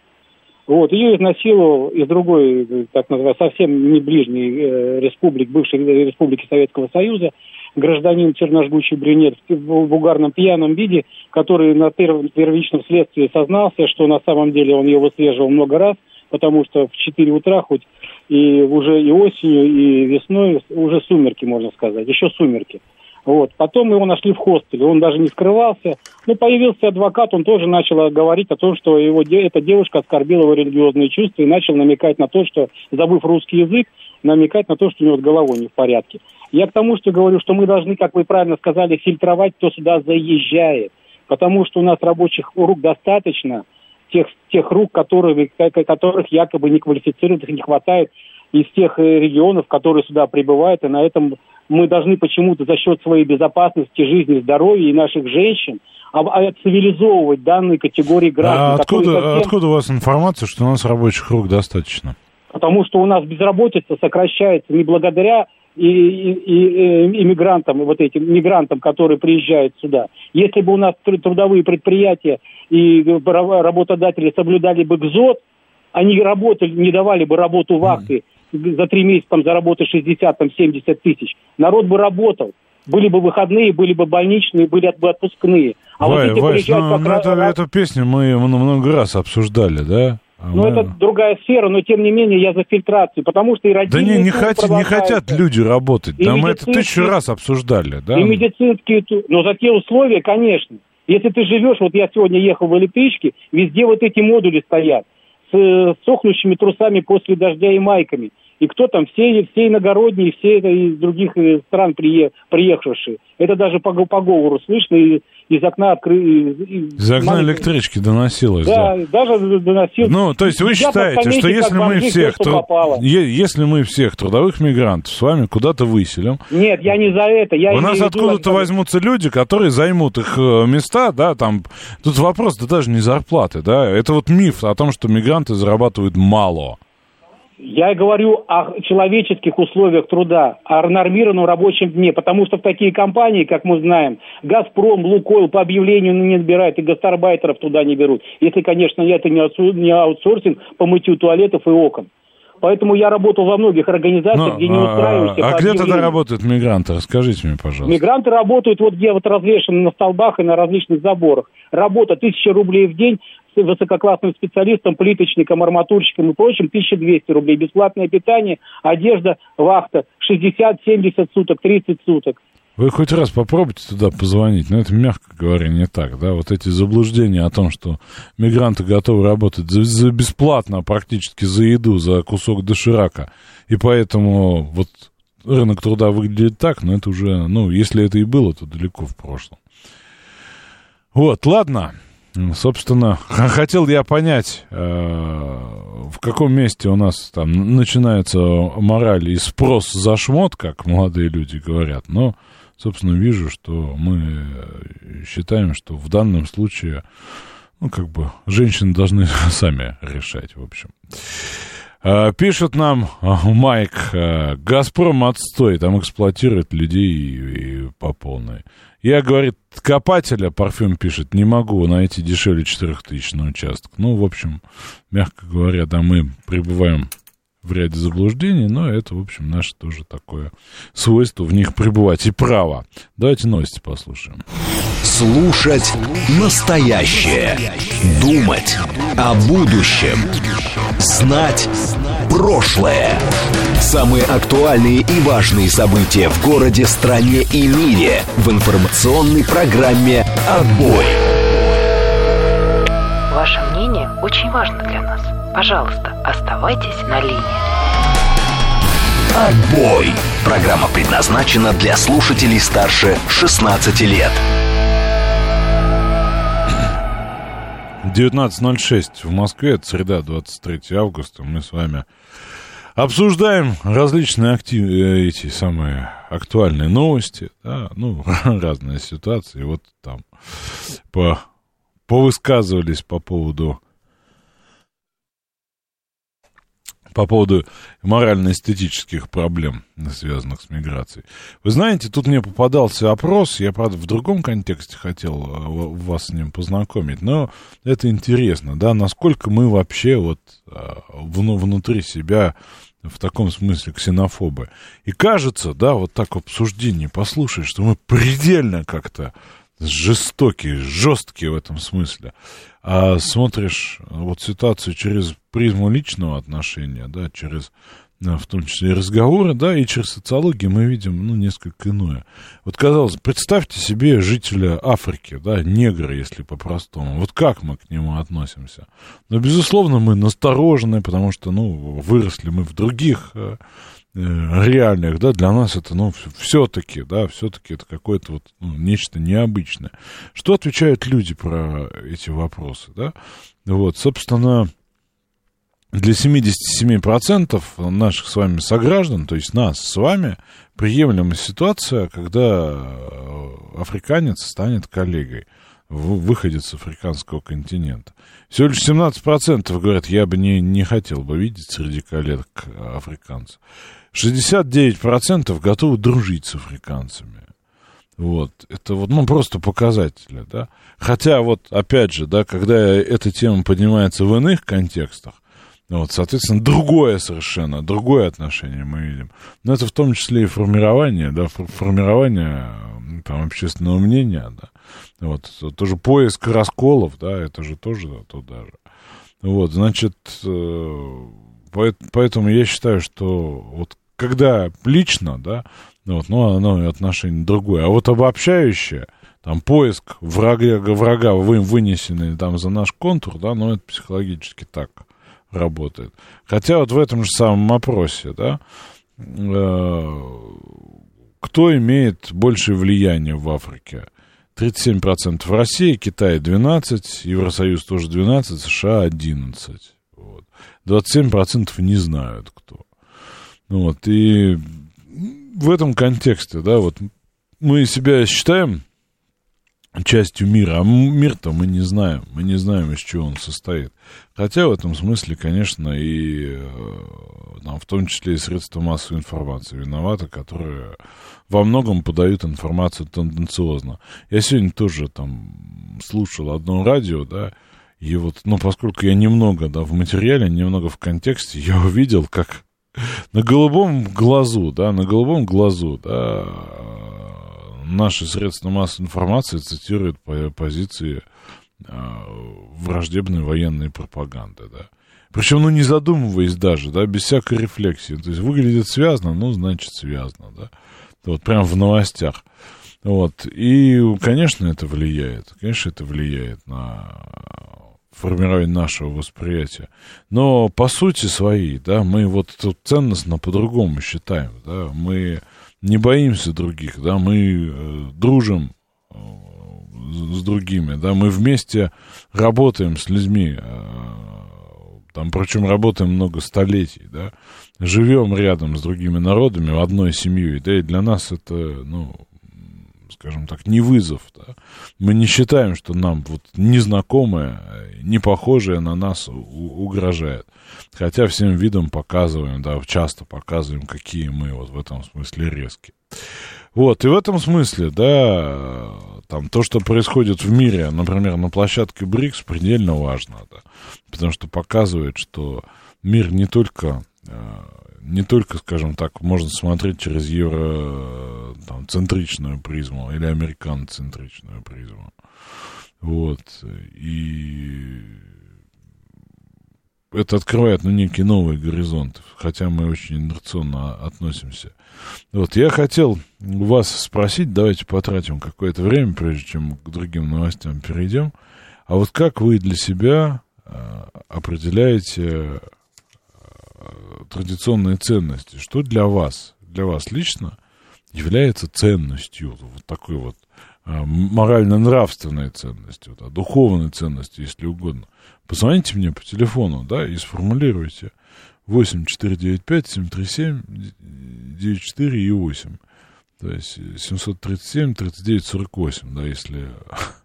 Вот, ее изнасиловал из другой, так называемой, совсем не ближней э, республики, бывшей республики Советского Союза, гражданин черножгучий брюнет в угарном пьяном виде, который на первичном следствии сознался, что на самом деле он ее выслеживал много раз, потому что в 4 утра хоть и уже и осенью, и весной уже сумерки, можно сказать, еще сумерки. Вот. Потом его нашли в хостеле, он даже не скрывался. Ну, появился адвокат, он тоже начал говорить о том, что его, эта девушка оскорбила его религиозные чувства и начал намекать на то, что, забыв русский язык, намекать на то, что у него с головой не в порядке. Я к тому, что говорю, что мы должны, как вы правильно сказали, фильтровать, кто сюда заезжает. Потому что у нас рабочих рук достаточно – тех, тех рук, которые, которых якобы не квалифицированных не хватает из тех э, регионов, которые сюда прибывают, и на этом мы должны почему-то за счет своей безопасности, жизни, здоровья и наших женщин а, а цивилизовывать данные категории граждан. А откуда, совсем... откуда у вас информация, что у нас рабочих рук достаточно? Потому что у нас безработица сокращается не благодаря и, и, и иммигрантам, вот этим мигрантам, которые приезжают сюда. Если бы у нас трудовые предприятия и работодатели соблюдали бы ГЗОТ, они работали, не давали бы работу вахты за три месяца там заработать 60, там 70 тысяч. Народ бы работал. Были бы выходные, были бы больничные, были бы отпускные. А Вай, вот эти Вась, ну, ну, это, раз... эту песню мы много раз обсуждали, да? А Но мы- это другая сфера, но тем не менее я за фильтрацию, потому что и Да родильные не, не, хот- не хотят люди работать. И Да мы это тысячу раз обсуждали, да? И медицинские. Но за те условия, конечно. Если ты живешь, вот я сегодня ехал в электричке, везде вот эти модули стоят с сохнущими трусами после дождя и майками. И кто там, все, все иногородние, все это из других э, стран прие- приехавшие. Это даже по, по говору слышно, и из окна открыли. Из окна электрички доносилось, да. Да, даже доносил. Ну, то есть вы считаете, что если мы всех, попало. е- если мы всех трудовых мигрантов с вами куда-то выселим, Нет, я не за это. Я у нас откуда-то возьмутся люди, которые займут их э, места, да, там, тут вопрос, да даже не зарплаты, да, это вот миф о том, что мигранты зарабатывают мало. Я говорю о человеческих условиях труда, о нормированном рабочем дне, потому что в такие компании, как мы знаем, «Газпром», «Лукойл» по объявлению не набирают, и гастарбайтеров туда не берут. Если, конечно, это не аутсор- не аутсорсинг по мытью туалетов и окон. Поэтому я работал во многих организациях, Ну, где не устраиваешься а по где тогда работают мигранты? Расскажите мне, пожалуйста. Мигранты работают вот где вот развешаны на столбах и на различных заборах. Работа тысяча рублей в день с высококлассным специалистом, плиточником, арматурщиком и прочим, 1200 рублей. Бесплатное питание, одежда, вахта, 60-70 суток, 30 суток. Вы хоть раз попробуйте туда позвонить, но это, мягко говоря, не так, да, вот эти заблуждения о том, что мигранты готовы работать за, за бесплатно, практически за еду, за кусок доширака, и поэтому вот рынок труда выглядит так, но это уже, ну, если это и было, то далеко в прошлом. Вот, ладно, собственно, хотел я понять, э, в каком месте у нас там начинается мораль и спрос за шмот, как молодые люди говорят, но, собственно, вижу, что мы считаем, что в данном случае, ну, как бы, женщины должны сами решать, в общем. А, Пишет нам а, Майк, а, Газпром отстой, там эксплуатирует людей и по полной. Я, говорит, копателя, парфюм пишет, не могу найти дешевле 4000 на участок. Ну, в общем, мягко говоря, да, мы пребываем в ряде заблуждений, но это, в общем, наше тоже такое свойство в них пребывать и право. Давайте новости послушаем. Слушать настоящее. Думать о будущем. Знать прошлое. Самые актуальные и важные события в городе, стране и мире в информационной программе «Отбой». Ваше мнение очень важно для нас. Пожалуйста, оставайтесь на линии. «Отбой». Программа предназначена для слушателей старше 16 лет. 19.06 в Москве, это среда, 23 августа. Мы с вами обсуждаем различные актив... э, эти самые актуальные новости, да, ну, разные ситуации. Вот там по... повысказывались по поводу по поводу морально-эстетических проблем, связанных с миграцией. Вы знаете, тут мне попадался опрос, я, правда, в другом контексте хотел э, вас с ним познакомить, но это интересно, да, насколько мы вообще вот э, вну- внутри себя в таком смысле ксенофобы. И кажется, да, вот так в обсуждении послушать, что мы предельно как-то жестокие, жесткие в этом смысле. А смотришь вот ситуацию через призму личного отношения, да, через в том числе и разговоры, да, и через социологию мы видим, ну, несколько иное. Вот, казалось, представьте себе жителя Африки, да, негра, если по-простому. Вот как мы к нему относимся? Но, безусловно, мы насторожены, потому что, ну, выросли мы в других э, э, реальных, да, для нас это, ну, все-таки, да, все-таки это какое-то вот, ну, нечто необычное. Что отвечают люди про эти вопросы, да? Вот, собственно, для 77% наших с вами сограждан, то есть нас с вами, приемлема ситуация, когда э, африканец станет коллегой, в- выходит с африканского континента. Всего лишь 17% говорят, я бы не, не хотел бы видеть среди коллег африканцев. 69% готовы дружить с африканцами. Вот, это вот, ну, просто показатели, да. Хотя вот, опять же, да, когда эта тема поднимается в иных контекстах, вот, соответственно, другое совершенно, другое отношение мы видим. Но это в том числе и формирование, да, фор- формирование там, общественного мнения, да. Вот, тоже поиск расколов, да, это же тоже туда же. Вот, значит, э, поэтому я считаю, что вот когда лично, да, вот, ну, оно отношение другое. А вот обобщающее, там, поиск врага, врага вы, вынесенный там за наш контур, да, ну, это психологически так работает. Хотя вот в этом же самом опросе, да, э, кто имеет большее влияние в Африке? 37% в России, Китай 12, Евросоюз тоже 12, США 11. Вот. 27% не знают кто. Ну вот, и в этом контексте, да, вот мы себя считаем частью мира, а мир-то мы не знаем, мы не знаем, из чего он состоит. Хотя в этом смысле, конечно, и э, там, в том числе и средства массовой информации виноваты, которые во многом подают информацию тенденциозно. Я сегодня тоже там слушал одно радио, да, и вот, ну, поскольку я немного, да, в материале, немного в контексте, я увидел, как на голубом глазу, да, на голубом глазу, да, наши средства массовой информации цитируют по позиции а, враждебной военной пропаганды, да. Причем, ну, не задумываясь даже, да, без всякой рефлексии. То есть выглядит связано, ну, значит, связано, да. Вот прям в новостях. Вот. И, конечно, это влияет. Конечно, это влияет на формирование нашего восприятия. Но по сути своей, да, мы вот тут ценностно по-другому считаем, да, мы не боимся других, да, мы э, дружим э, с другими, да, мы вместе работаем с людьми, э, там, причем работаем много столетий, да, живем рядом с другими народами в одной семье, да, и для нас это, ну, скажем так, не вызов. Да? Мы не считаем, что нам вот незнакомое, не похожее на нас угрожает. Хотя всем видом показываем, да, часто показываем, какие мы вот в этом смысле резкие. Вот, и в этом смысле, да, там то, что происходит в мире, например, на площадке БРИКС, предельно важно, да, потому что показывает, что мир не только э, не только, скажем так, можно смотреть через евроцентричную призму или американоцентричную призму. Вот. И это открывает, ну, некий новый горизонт, хотя мы очень инерционно относимся. Вот, я хотел вас спросить, давайте потратим какое-то время, прежде чем к другим новостям перейдем. А вот как вы для себя а, определяете традиционные ценности, что для вас, для вас лично является ценностью, вот такой вот а, морально-нравственной ценностью, да, духовной ценностью, если угодно. Позвоните мне по телефону, да, и сформулируйте 8495-737-94 и 8. То есть 737-39-48, да, если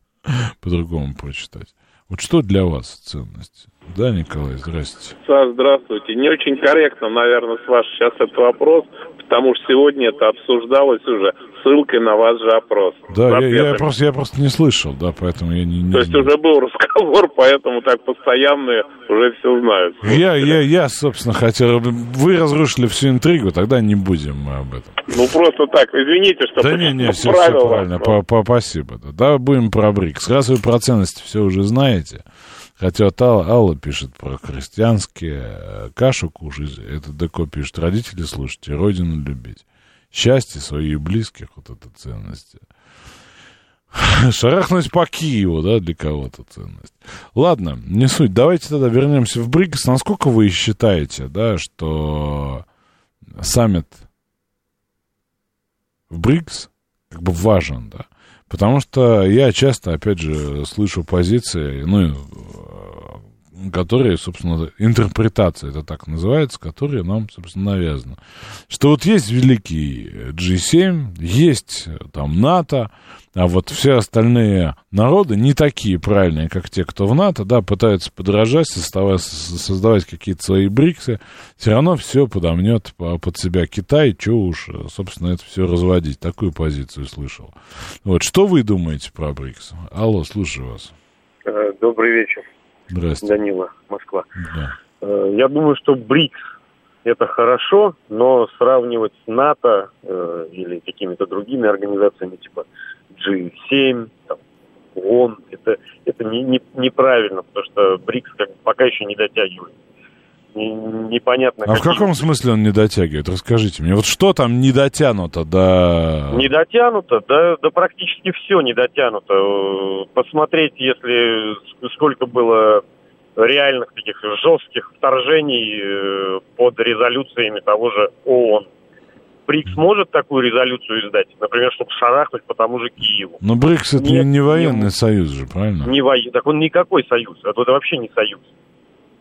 по-другому прочитать. Вот что для вас ценность? Да, Николай, здрасте. Саш, здравствуйте. Не очень корректно, наверное, с вашей сейчас этот вопрос, потому что сегодня это обсуждалось уже ссылкой на ваш же опрос. Да, я, я, просто, я просто не слышал, да, поэтому я не... не То есть уже был разговор, поэтому так постоянные уже все знают. Я, я, я, собственно, хотел... Вы разрушили всю интригу, тогда не будем мы об этом. Ну, просто так, извините, что... Да не, не, все, все правильно, по, по, спасибо. Да. да, будем про БРИКС. Раз вы про ценности все уже знаете, Хотя вот Алла, Алла пишет про христианские, э, кашу кушать, это Деко пишет, родители слушайте, родину любить. Счастье своих близких, вот это ценности. Шарахнуть по Киеву, да, для кого-то ценность. Ладно, не суть. Давайте тогда вернемся в БРИКС. Насколько вы считаете, да, что саммит в БРИКС как бы важен, да? Потому что я часто, опять же, слышу позиции, ну, которые, собственно, интерпретация, это так называется, которая нам, собственно, навязана. Что вот есть великий G7, есть там НАТО, а вот все остальные народы не такие правильные, как те, кто в НАТО, да, пытаются подражать, создавать, создавать какие-то свои бриксы, все равно все подомнет под себя Китай, что уж, собственно, это все разводить. Такую позицию слышал. Вот, что вы думаете про БРИКС? Алло, слушаю вас. Э, добрый вечер. Здравствуйте. Данила, Москва. Да. Э, я думаю, что БРИКС это хорошо, но сравнивать с НАТО э, или какими-то другими организациями типа G7, там, ООН. Это, это не, не, неправильно, потому что БРИКС как бы пока еще не дотягивает. Не- непонятно. А в каком смысле он не дотягивает? Расскажите мне. Вот что там не дотянуто до... Не дотянуто, да, да практически все не дотянуто. Посмотреть, если сколько было реальных таких жестких вторжений э, под резолюциями того же ООН. БРИКС может такую резолюцию издать, например, чтобы шарахнуть по тому же Киеву. Но БРИКС это Нет, не, не военный не- союз же, правильно? Не воен- Так он никакой союз, это, это вообще не союз.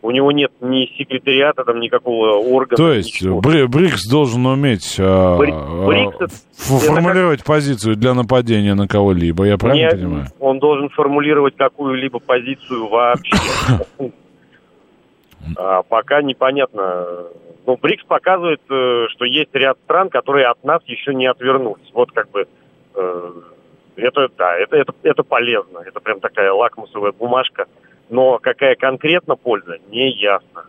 У него нет ни секретариата, там никакого органа. То есть ничего. Бри- БРИКС должен уметь а, Бри- а, БРИКС это формулировать позицию для нападения на кого-либо, я правильно Не- понимаю? Он должен формулировать какую-либо позицию вообще. А пока непонятно. Ну, БРИКС показывает, э, что есть ряд стран, которые от нас еще не отвернулись. Вот как бы э, это, да, это, это, это полезно. Это прям такая лакмусовая бумажка. Но какая конкретно польза, не ясно.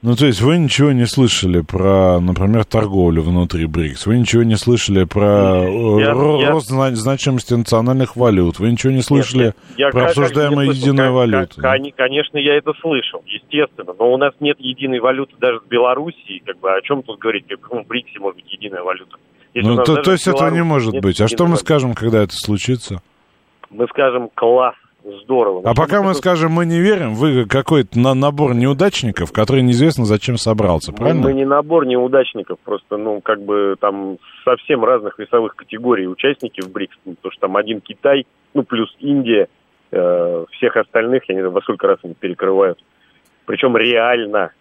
Ну, то есть вы ничего не слышали про, например, торговлю внутри БРИКС, вы ничего не слышали про э, Я- ро- я- рост зна- значимости национальных валют, вы ничего не слышали Нет, я про как обсуждаемую слышал, единую валюту. конечно, я это слышал, естественно. Но у нас нет единой валюты даже с Белоруссией. Как бы, о чем тут говорить? В каком БРИКСе может быть единая валюта? Если Ну, то, то есть этого не может быть. А что мы валюты? скажем, когда это случится? Мы скажем класс, здорово. А пока мы скажем, мы не верим, вы какой-то на набор неудачников, который неизвестно зачем собрался, мы, правильно? мы не набор неудачников, просто, ну, как бы там совсем разных весовых категорий участники в БРИКС, ну, потому что там один Китай, ну, плюс Индия, э, всех остальных, я не знаю, во сколько раз они перекрывают. Причем реально.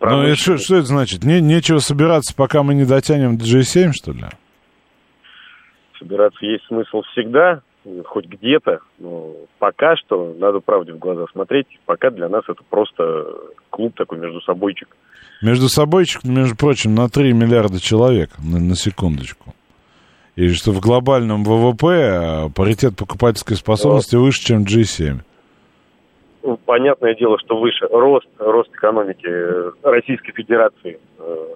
Ну и что, что это значит? Не, нечего собираться, пока мы не дотянем до G7, что ли? собираться есть смысл всегда, хоть где-то, но пока что, надо правде в глаза смотреть, пока для нас это просто клуб такой между собойчик. Между собойчик, между прочим, на 3 миллиарда человек, на, на секундочку. И что в глобальном ВВП а, паритет покупательской способности выше, чем G7. Ну, понятное дело, что выше рост, рост экономики э, Российской Федерации. э,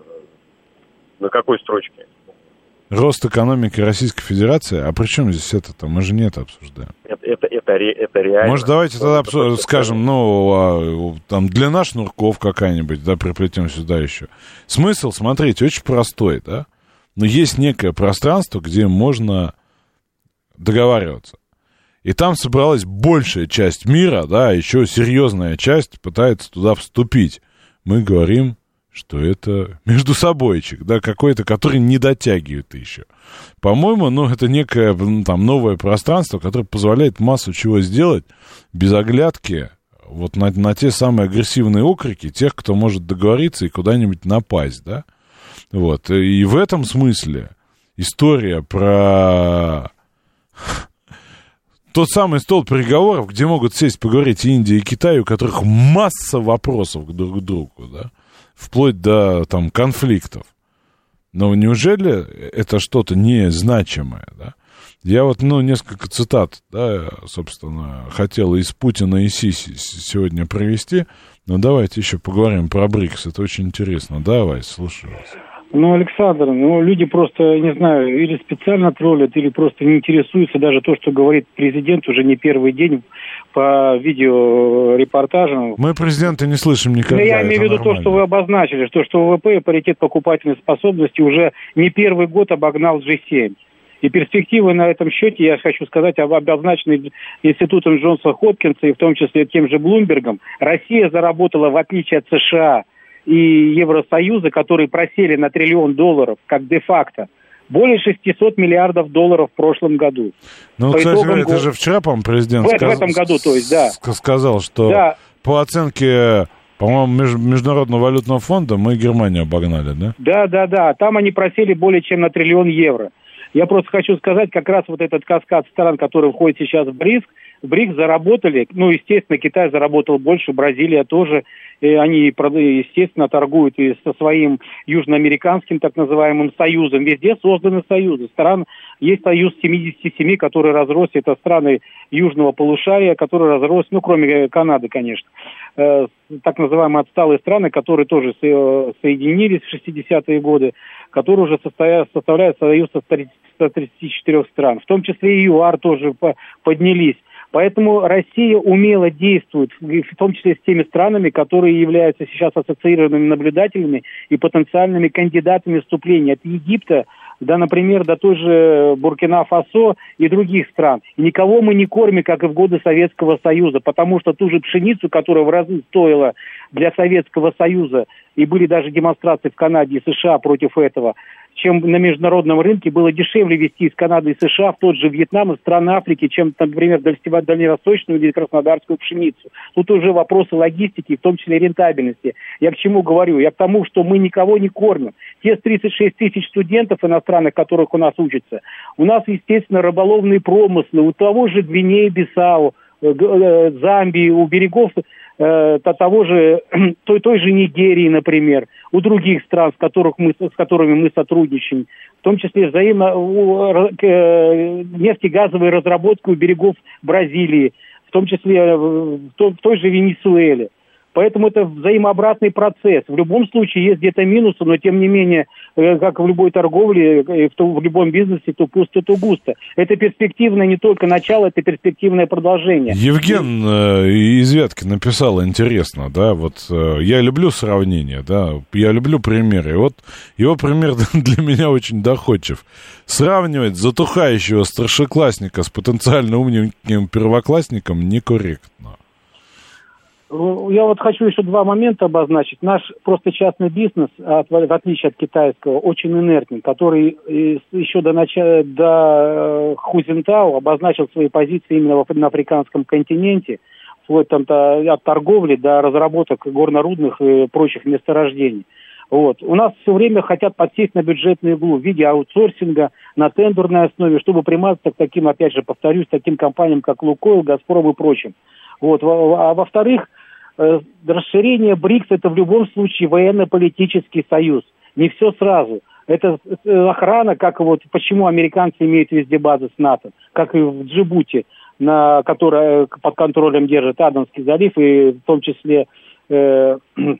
На какой строчке? Рост экономики Российской Федерации, а при чем здесь это-то? Мы же не это обсуждаем. Это, это, это, это реально. Может, давайте тогда обсу- скажем, ну, там длина шнурков какая-нибудь, да, приплетем сюда еще. Смысл, смотрите, очень простой, да. Но есть некое пространство, где можно договариваться. И там собралась большая часть мира, да, еще серьезная часть пытается туда вступить. Мы говорим, что это между собойчик, да, какой-то, который не дотягивает еще. По-моему, ну, это некое там новое пространство, которое позволяет массу чего сделать без оглядки вот на, на те самые агрессивные окрики тех, кто может договориться и куда-нибудь напасть, да. Вот, и в этом смысле история про тот самый стол переговоров, где могут сесть поговорить Индия, и Китай, у которых масса вопросов друг к другу, да, вплоть до там конфликтов. Но неужели это что-то незначимое, да? Я вот, ну, несколько цитат, да, собственно, хотел из Путина и Сиси сегодня провести, но давайте еще поговорим про БРИКС, это очень интересно. Давай, слушаю вас. Ну, Александр, ну, люди просто, не знаю, или специально троллят, или просто не интересуются даже то, что говорит президент уже не первый день по видеорепортажам. Мы президента не слышим Ну, никогда. я имею в виду то, что вы обозначили, что, что ВВП и паритет покупательной способности уже не первый год обогнал G7. И перспективы на этом счете, я хочу сказать, об- обозначены институтом Джонса Хопкинса и в том числе тем же Блумбергом. Россия заработала, в отличие от США и Евросоюза, которые просели на триллион долларов, как де-факто, более 600 миллиардов долларов в прошлом году. Ну, По кстати, итогам это же вчера, по-моему, президент В- в сказ- этом году, то есть, да. ск- сказал, что Да. по оценке, по-моему, Меж- Международного валютного фонда мы Германию обогнали, да? Да, да, да. Там они просели более чем на триллион евро. Я просто хочу сказать, как раз вот этот каскад стран, который входит сейчас в БРИКС, в БРИКС заработали, ну, естественно, Китай заработал больше, Бразилия тоже, они, естественно, торгуют и со своим южноамериканским так называемым союзом. Везде созданы союзы. Стран есть союз 77, который разрос, это страны южного полушария, который разрос, ну, кроме Канады, конечно, э, так называемые отсталые страны, которые тоже соединились в 60-е годы, которые уже составляют союз со 134 стран. В том числе и ЮАР тоже поднялись. Поэтому Россия умело действует, в том числе с теми странами, которые являются сейчас ассоциированными наблюдателями и потенциальными кандидатами вступления. От Египта да, например, до той же Буркина-Фасо и других стран. И никого мы не кормим, как и в годы Советского Союза, потому что ту же пшеницу, которая в разы стоила для Советского Союза, и были даже демонстрации в Канаде и США против этого, чем на международном рынке было дешевле везти из Канады и США в тот же Вьетнам и страны Африки, чем, например, дальневосточную или краснодарскую пшеницу. Тут уже вопросы логистики, в том числе рентабельности. Я к чему говорю? Я к тому, что мы никого не кормим. Те 36 тысяч студентов иностранных, которых у нас учатся, у нас, естественно, рыболовные промыслы, у того же Гвинеи-Бисау, э, э, Замбии, у берегов э, того же, той, той же Нигерии, например, у других стран, с, которых мы, с которыми мы сотрудничаем, в том числе взаимно э, нефтегазовые разработки у берегов Бразилии, в том числе в той, в той же Венесуэле. Поэтому это взаимообратный процесс. В любом случае есть где-то минусы, но тем не менее, э, как в любой торговле, э, в любом бизнесе, то пусто, то густо. Это перспективное не только начало, это перспективное продолжение. Евген э, из написал интересно, да, вот я люблю сравнения, да, я люблю примеры. И вот его пример для меня очень доходчив. Сравнивать затухающего старшеклассника с потенциально умненьким первоклассником некорректно. Я вот хочу еще два момента обозначить. Наш просто частный бизнес, в отличие от китайского, очень инертный, который еще до, начала, до э, Хузентау обозначил свои позиции именно на африканском континенте, вплоть там от торговли до разработок горнорудных и прочих месторождений. Вот. У нас все время хотят подсесть на бюджетный углу в виде аутсорсинга, на тендерной основе, чтобы примазаться к таким, опять же, повторюсь, таким компаниям, как Лукойл, Газпром и прочим. Вот. А во-вторых, Э, расширение БРИКС это в любом случае военно-политический союз. Не все сразу. Это э, охрана, как вот почему американцы имеют везде базы с НАТО, как и в Джибути, на которая под контролем держит Адамский залив, и в том числе э, э,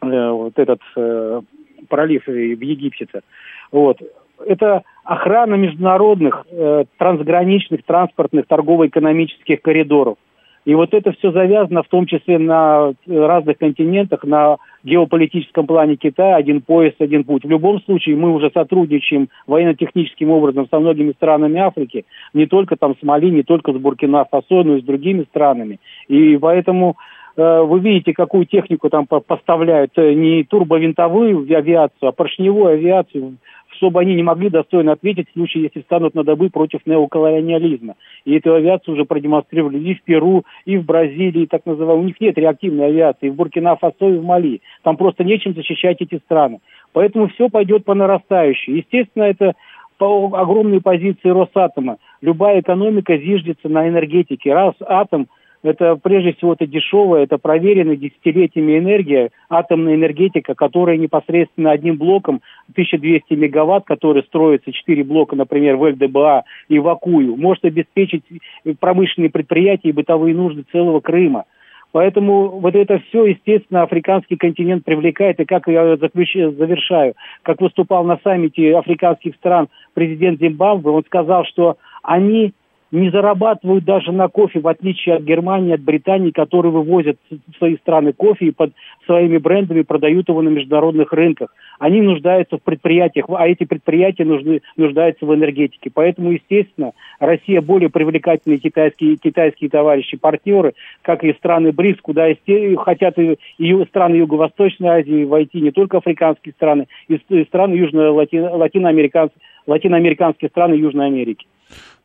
вот этот э, пролив в Египте. Вот. Это охрана международных э, трансграничных транспортных торгово-экономических коридоров. И вот это все завязано в том числе на разных континентах, на геополитическом плане Китая, один пояс, один путь. В любом случае мы уже сотрудничаем военно-техническим образом со многими странами Африки, не только там с Мали, не только с Буркина-Фасо, но и с другими странами. И поэтому э, вы видите, какую технику там поставляют, э, не турбовинтовую авиацию, а поршневую авиацию чтобы они не могли достойно ответить в случае, если станут на добы против неоколониализма. И эту авиацию уже продемонстрировали и в Перу, и в Бразилии, так называемой. У них нет реактивной авиации, и в Буркина-Фасо, и в Мали. Там просто нечем защищать эти страны. Поэтому все пойдет по нарастающей. Естественно, это по огромной позиции Росатома. Любая экономика зиждется на энергетике. Раз атом это прежде всего это дешевая, это проверенная десятилетиями энергия, атомная энергетика, которая непосредственно одним блоком 1200 мегаватт, который строится, 4 блока, например, в ЛДБА и в Акую, может обеспечить промышленные предприятия и бытовые нужды целого Крыма. Поэтому вот это все, естественно, африканский континент привлекает. И как я заключ... завершаю, как выступал на саммите африканских стран президент Зимбабве, он сказал, что они не зарабатывают даже на кофе, в отличие от Германии, от Британии, которые вывозят в свои страны кофе и под своими брендами продают его на международных рынках. Они нуждаются в предприятиях, а эти предприятия нужны, нуждаются в энергетике. Поэтому, естественно, Россия более привлекательные китайские, китайские товарищи, партнеры, как и страны БРИКС, куда хотят и, и страны Юго-Восточной Азии войти, не только африканские страны, и, и страны южно-латиноамериканские латиноамериканские страны Южной Америки.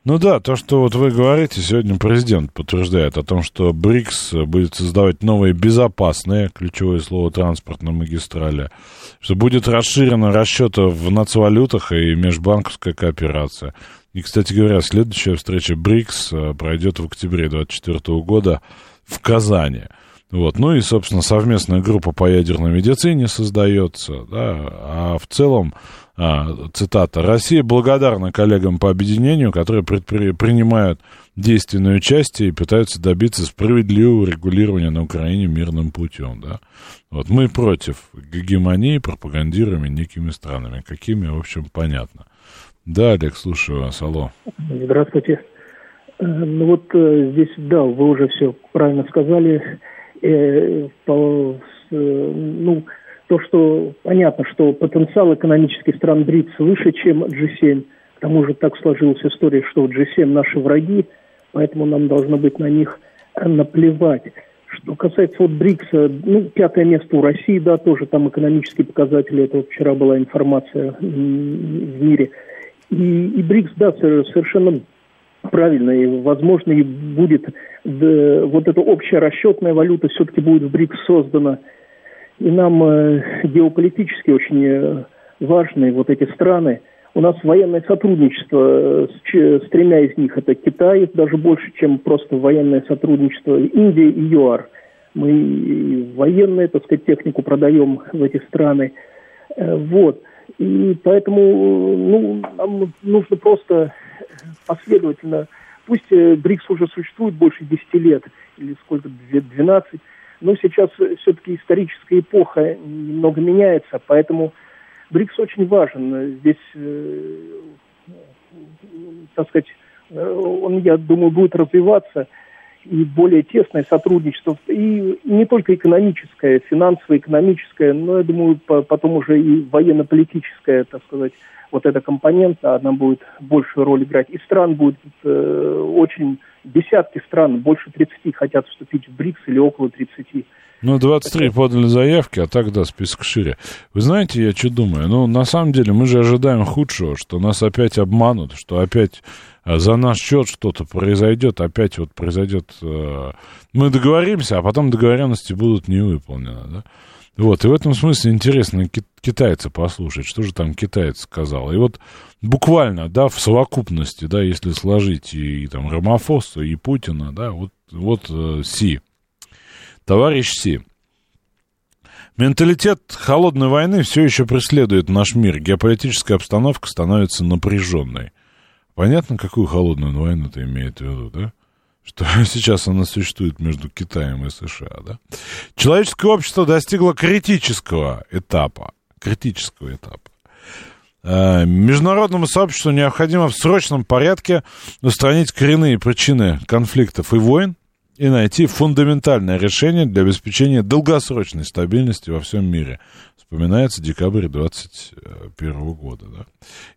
Ну да, то, что вот вы говорите, сегодня президент подтверждает о том, что БРИКС будет создавать новые безопасные, ключевое слово, транспортные магистрали, что будет расширено расчеты в нацвалютах и межбанковская кооперация. И, кстати говоря, следующая встреча БРИКС э, пройдет в октябре 2024 года в Казани. Вот. Ну и, собственно, совместная группа по ядерной медицине создается. Да. А в целом, цитата, «Россия благодарна коллегам по объединению, которые предпри... принимают действенное участие и пытаются добиться справедливого регулирования на Украине мирным путем». Да. Вот мы против гегемонии, пропагандируемой некими странами. Какими, в общем, понятно. Да, Олег, слушаю вас. Алло. Здравствуйте. Э, ну вот э, здесь, да, вы уже все правильно сказали. Э, по, ну, то, что понятно, что потенциал экономических стран БРИКС выше, чем G7. К тому же так сложилась история, что G7 наши враги, поэтому нам должно быть на них наплевать. Что касается вот БРИКСа, ну, пятое место у России, да, тоже там экономические показатели, это вот вчера была информация в мире. И, и БРИКС, да, совершенно правильно, и, возможно, и будет да, вот эта общая расчетная валюта все-таки будет в БРИКС создана – и нам э, геополитически очень э, важны вот эти страны. У нас военное сотрудничество с, с тремя из них. Это Китай, даже больше, чем просто военное сотрудничество. Индия и ЮАР. Мы военную, так сказать, технику продаем в эти страны. Э, вот. И поэтому ну, нам нужно просто последовательно... Пусть БРИКС уже существует больше 10 лет, или сколько, 12, но сейчас все-таки историческая эпоха немного меняется, поэтому БРИКС очень важен. Здесь, э, так сказать, э, он, я думаю, будет развиваться и более тесное сотрудничество, и не только экономическое, финансово-экономическое, но, я думаю, потом уже и военно-политическое, так сказать, вот эта компонента, она будет большую роль играть. И стран будет э, очень, десятки стран, больше 30 хотят вступить в БРИКС или около 30. Ну, 23 подали заявки, а так, да, список шире. Вы знаете, я что думаю? Ну, на самом деле, мы же ожидаем худшего, что нас опять обманут, что опять э, за наш счет что-то произойдет, опять вот произойдет... Э, мы договоримся, а потом договоренности будут не выполнены, да? Вот, и в этом смысле интересно китайца послушать, что же там китаец сказал. И вот буквально, да, в совокупности, да, если сложить и, и там Рамафоса, и Путина, да, вот, вот э, Си, товарищ Си. Менталитет холодной войны все еще преследует наш мир. Геополитическая обстановка становится напряженной. Понятно, какую холодную войну ты имеет в виду, да? Что сейчас она существует между Китаем и США, да? Человеческое общество достигло критического этапа, критического этапа. Э, международному сообществу необходимо в срочном порядке устранить коренные причины конфликтов и войн и найти фундаментальное решение для обеспечения долгосрочной стабильности во всем мире, вспоминается декабрь 2021 года, да,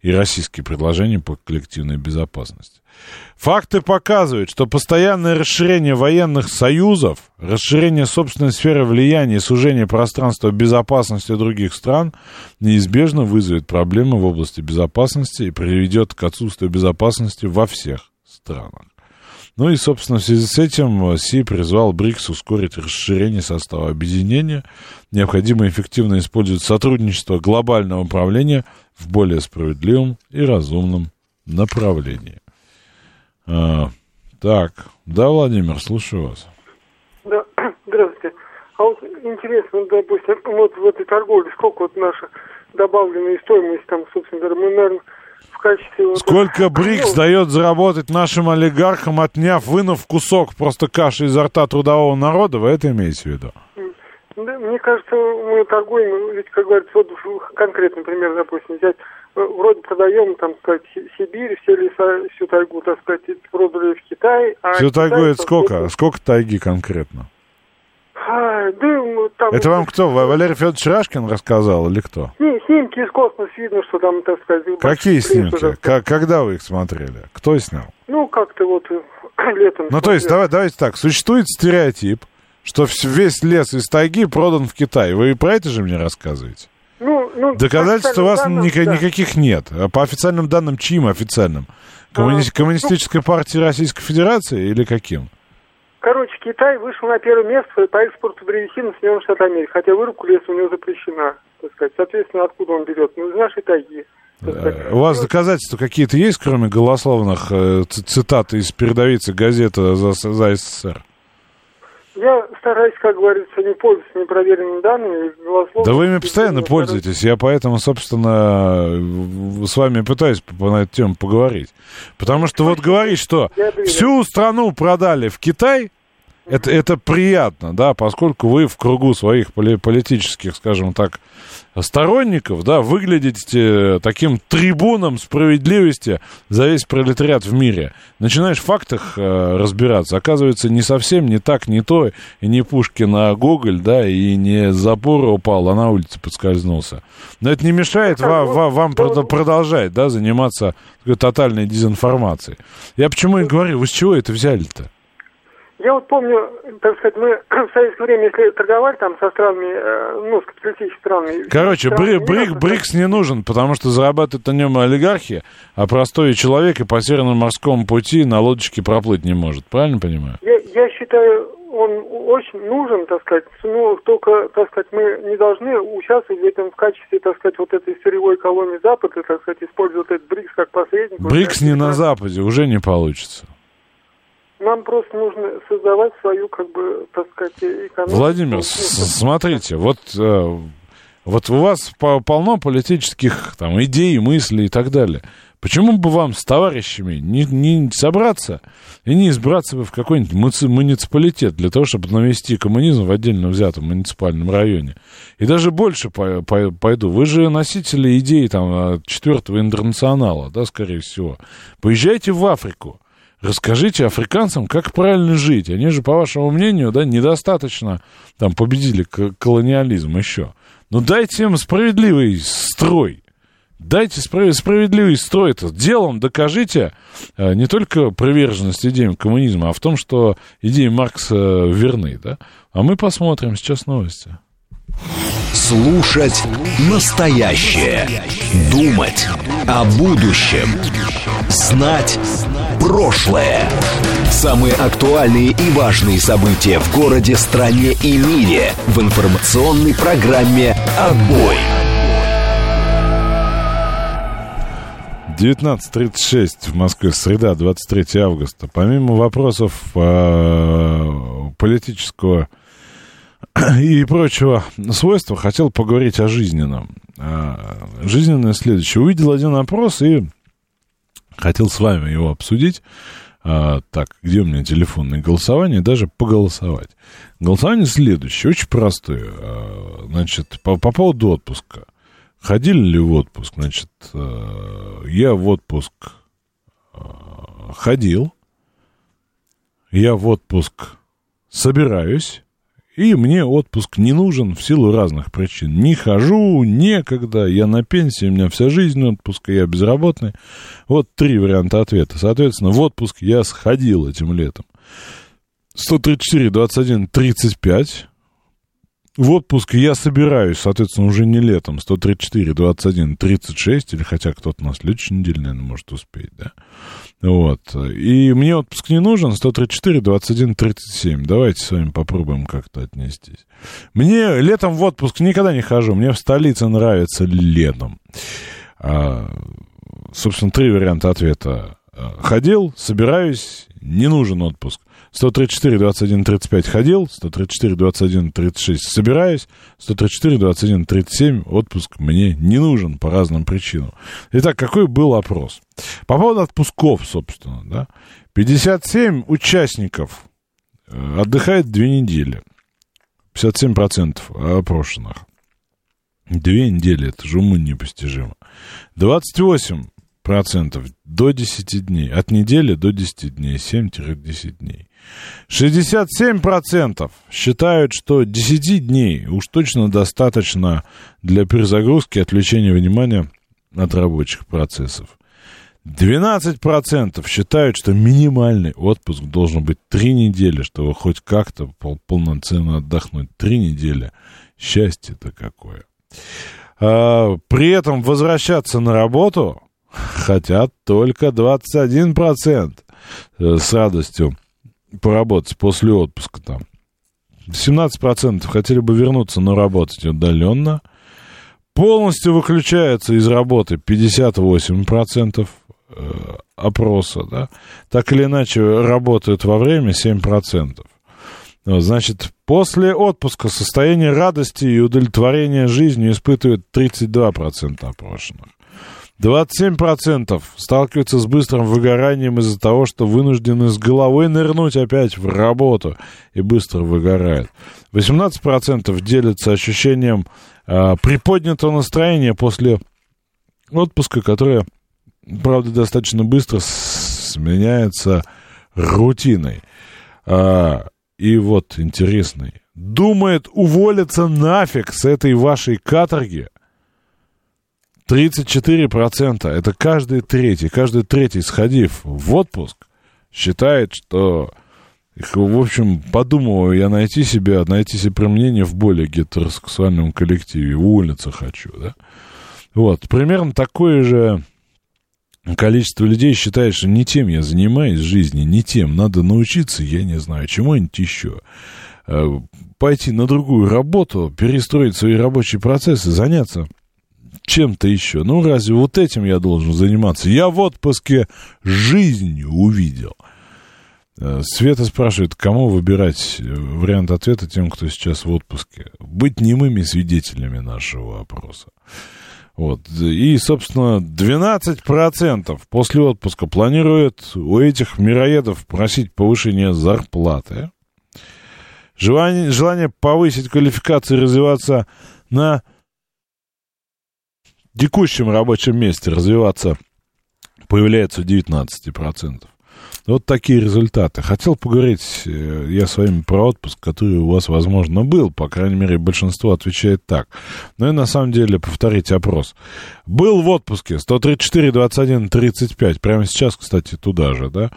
и российские предложения по коллективной безопасности. Факты показывают, что постоянное расширение военных союзов, расширение собственной сферы влияния и сужение пространства безопасности других стран неизбежно вызовет проблемы в области безопасности и приведет к отсутствию безопасности во всех странах. Ну и, собственно, в связи с этим э, Си призвал БРИКС ускорить расширение состава объединения. Необходимо эффективно использовать сотрудничество глобального управления в более справедливом и разумном направлении. А, так, да, Владимир, слушаю вас. Да, здравствуйте. А вот интересно, допустим, вот в этой торговле сколько вот наша добавленная стоимость, там, собственно говоря, мы, наверное, качестве... Вот Сколько БРИКС ну, дает заработать нашим олигархам, отняв, вынув кусок просто каши изо рта трудового народа, вы это имеете в виду? Да, мне кажется, мы торгуем, ведь, как говорится, вот конкретно, например, допустим, взять, э, вроде продаем, там, сказать, Сибирь, все леса, всю тайгу, так сказать, продали в Китай. А всю тайгу это сколько? Сколько тайги конкретно? А, ну, там... Это вам кто, Валерий Федорович Рашкин рассказал или кто? Не, снимки из космоса видно, что там, так сказать... Какие снимки? Как, когда вы их смотрели? Кто снял? Ну, как-то вот э, летом... Ну, то есть, давай, давайте так, существует стереотип, что весь лес из тайги продан в Китай. Вы про это же мне рассказываете? Ну, ну, Доказательств у вас данным, ни- да. никаких нет. А по официальным данным, чьим официальным? Коммуни- А, Коммунистической партии Российской Федерации или каким? Китай вышел на первое место по экспорту древесины в Соединенные Штаты Америки, хотя вырубка леса у него запрещена, так сказать. Соответственно, откуда он берет? Ну, из нашей тайги. Э, У вас доказательства какие-то есть, кроме голословных э, цитат из передовицы газеты за, за СССР? Я стараюсь, как говорится, не пользоваться непроверенными данными. голословно. Да вы ими постоянно пользуетесь. Я поэтому, собственно, с вами пытаюсь на эту тему поговорить. Потому что вот говорить, что всю страну продали в Китай, это, это приятно, да, поскольку вы в кругу своих поли- политических, скажем так, сторонников, да, выглядите таким трибуном справедливости за весь пролетариат в мире. Начинаешь в фактах э, разбираться, оказывается, не совсем, не так, не то, и не Пушкин, а Гоголь, да, и не с запора упал, а на улице подскользнулся. Но это не мешает ва- ва- вам прод- продолжать, да, заниматься такой тотальной дезинформацией. Я почему и говорю, вы с чего это взяли-то? Я вот помню, так сказать, мы в советское время, если торговали там со странами, э, ну, с капиталистическими странами... Короче, странами брик, так БРИКС не нужен, потому что зарабатывают на нем олигархи, а простой человек и по Северному морскому пути на лодочке проплыть не может. Правильно понимаю? Я, я считаю, он очень нужен, так сказать, но только, так сказать, мы не должны участвовать в этом в качестве, так сказать, вот этой сырьевой колонии Запада, так сказать, использовать этот БРИКС как посредник. БРИКС не на Западе, уже не получится. Нам просто нужно создавать свою, как бы, так сказать, экономику. Владимир, смотрите, вот, э, вот у вас по- полно политических там, идей, мыслей и так далее. Почему бы вам с товарищами не, не собраться и не избраться бы в какой-нибудь муци- муниципалитет для того, чтобы навести коммунизм в отдельно взятом муниципальном районе? И даже больше по- по- пойду. Вы же носители идей там, э, четвертого интернационала, да, скорее всего. Поезжайте в Африку. Расскажите африканцам, как правильно жить. Они же, по вашему мнению, да, недостаточно там победили колониализм еще. Ну дайте им справедливый строй. Дайте спра- справедливый строй. Это делом докажите э, не только приверженность идеям коммунизма, а в том, что идеи Маркса верны, да. А мы посмотрим сейчас новости. Слушать настоящее. Думать о будущем. Знать прошлое. Самые актуальные и важные события в городе, стране и мире в информационной программе «Отбой». 19.36 в Москве, среда, 23 августа. Помимо вопросов э, политического и прочего свойства, хотел поговорить о жизненном. А, Жизненное следующее. Увидел один опрос и хотел с вами его обсудить. А, так, где у меня телефонное голосование? Даже поголосовать. Голосование следующее, очень простое. А, Значит, по, по поводу отпуска. Ходили ли в отпуск? Значит, э, я в отпуск э, ходил. Я в отпуск собираюсь. И мне отпуск не нужен в силу разных причин. Не хожу, некогда, я на пенсии, у меня вся жизнь отпуска, я безработный. Вот три варианта ответа. Соответственно, в отпуск я сходил этим летом. 134, 21, 35. В отпуск я собираюсь, соответственно, уже не летом. 134, 21, 36. Или хотя кто-то на следующей неделе, наверное, может успеть, да? Вот. И мне отпуск не нужен. 134, 21, 37. Давайте с вами попробуем как-то отнестись. Мне летом в отпуск никогда не хожу. Мне в столице нравится летом. А, собственно, три варианта ответа. Ходил, собираюсь, не нужен отпуск. 134, 21, 35 ходил, 134, 21, 36 собираюсь, 134, 21, 37 отпуск мне не нужен по разным причинам. Итак, какой был опрос? По поводу отпусков, собственно, да. 57 участников э, отдыхает две недели. 57% опрошенных. Две недели, это же уму непостижимо. 28 процентов до 10 дней. От недели до 10 дней. 7-10 дней. 67 процентов считают, что 10 дней уж точно достаточно для перезагрузки отвлечения внимания от рабочих процессов. 12 процентов считают, что минимальный отпуск должен быть 3 недели, чтобы хоть как-то пол- полноценно отдохнуть. 3 недели. Счастье-то какое. А, при этом возвращаться на работу хотят только 21% э, с радостью поработать после отпуска там. 17% хотели бы вернуться, но работать удаленно. Полностью выключаются из работы 58% э, опроса, да. Так или иначе работают во время 7%. Ну, значит, после отпуска состояние радости и удовлетворения жизнью испытывает 32% опрошенных. 27% сталкиваются с быстрым выгоранием из-за того, что вынуждены с головой нырнуть опять в работу и быстро выгорают. 18% делятся ощущением э, приподнятого настроения после отпуска, которое, правда, достаточно быстро сменяется рутиной. А, и вот интересный. Думает уволиться нафиг с этой вашей каторги. 34%. Это каждый третий. Каждый третий, сходив в отпуск, считает, что... В общем, подумываю я найти себе, найти себе применение в более гетеросексуальном коллективе. Уволиться хочу, да? Вот. Примерно такое же количество людей считает, что не тем я занимаюсь в жизни, не тем. Надо научиться, я не знаю, чему-нибудь еще. Э, пойти на другую работу, перестроить свои рабочие процессы, заняться чем-то еще. Ну, разве вот этим я должен заниматься? Я в отпуске жизнью увидел. Э, Света спрашивает, кому выбирать э, вариант ответа тем, кто сейчас в отпуске. Быть немыми свидетелями нашего опроса. Вот. И, собственно, 12% после отпуска планируют у этих мироедов просить повышения зарплаты. Желание, желание повысить квалификацию и развиваться на текущем рабочем месте, развиваться появляется у 19%. Вот такие результаты. Хотел поговорить э, я с вами про отпуск, который у вас, возможно, был. По крайней мере, большинство отвечает так. Но и на самом деле повторите опрос. Был в отпуске 134, 21, 35. Прямо сейчас, кстати, туда же, да?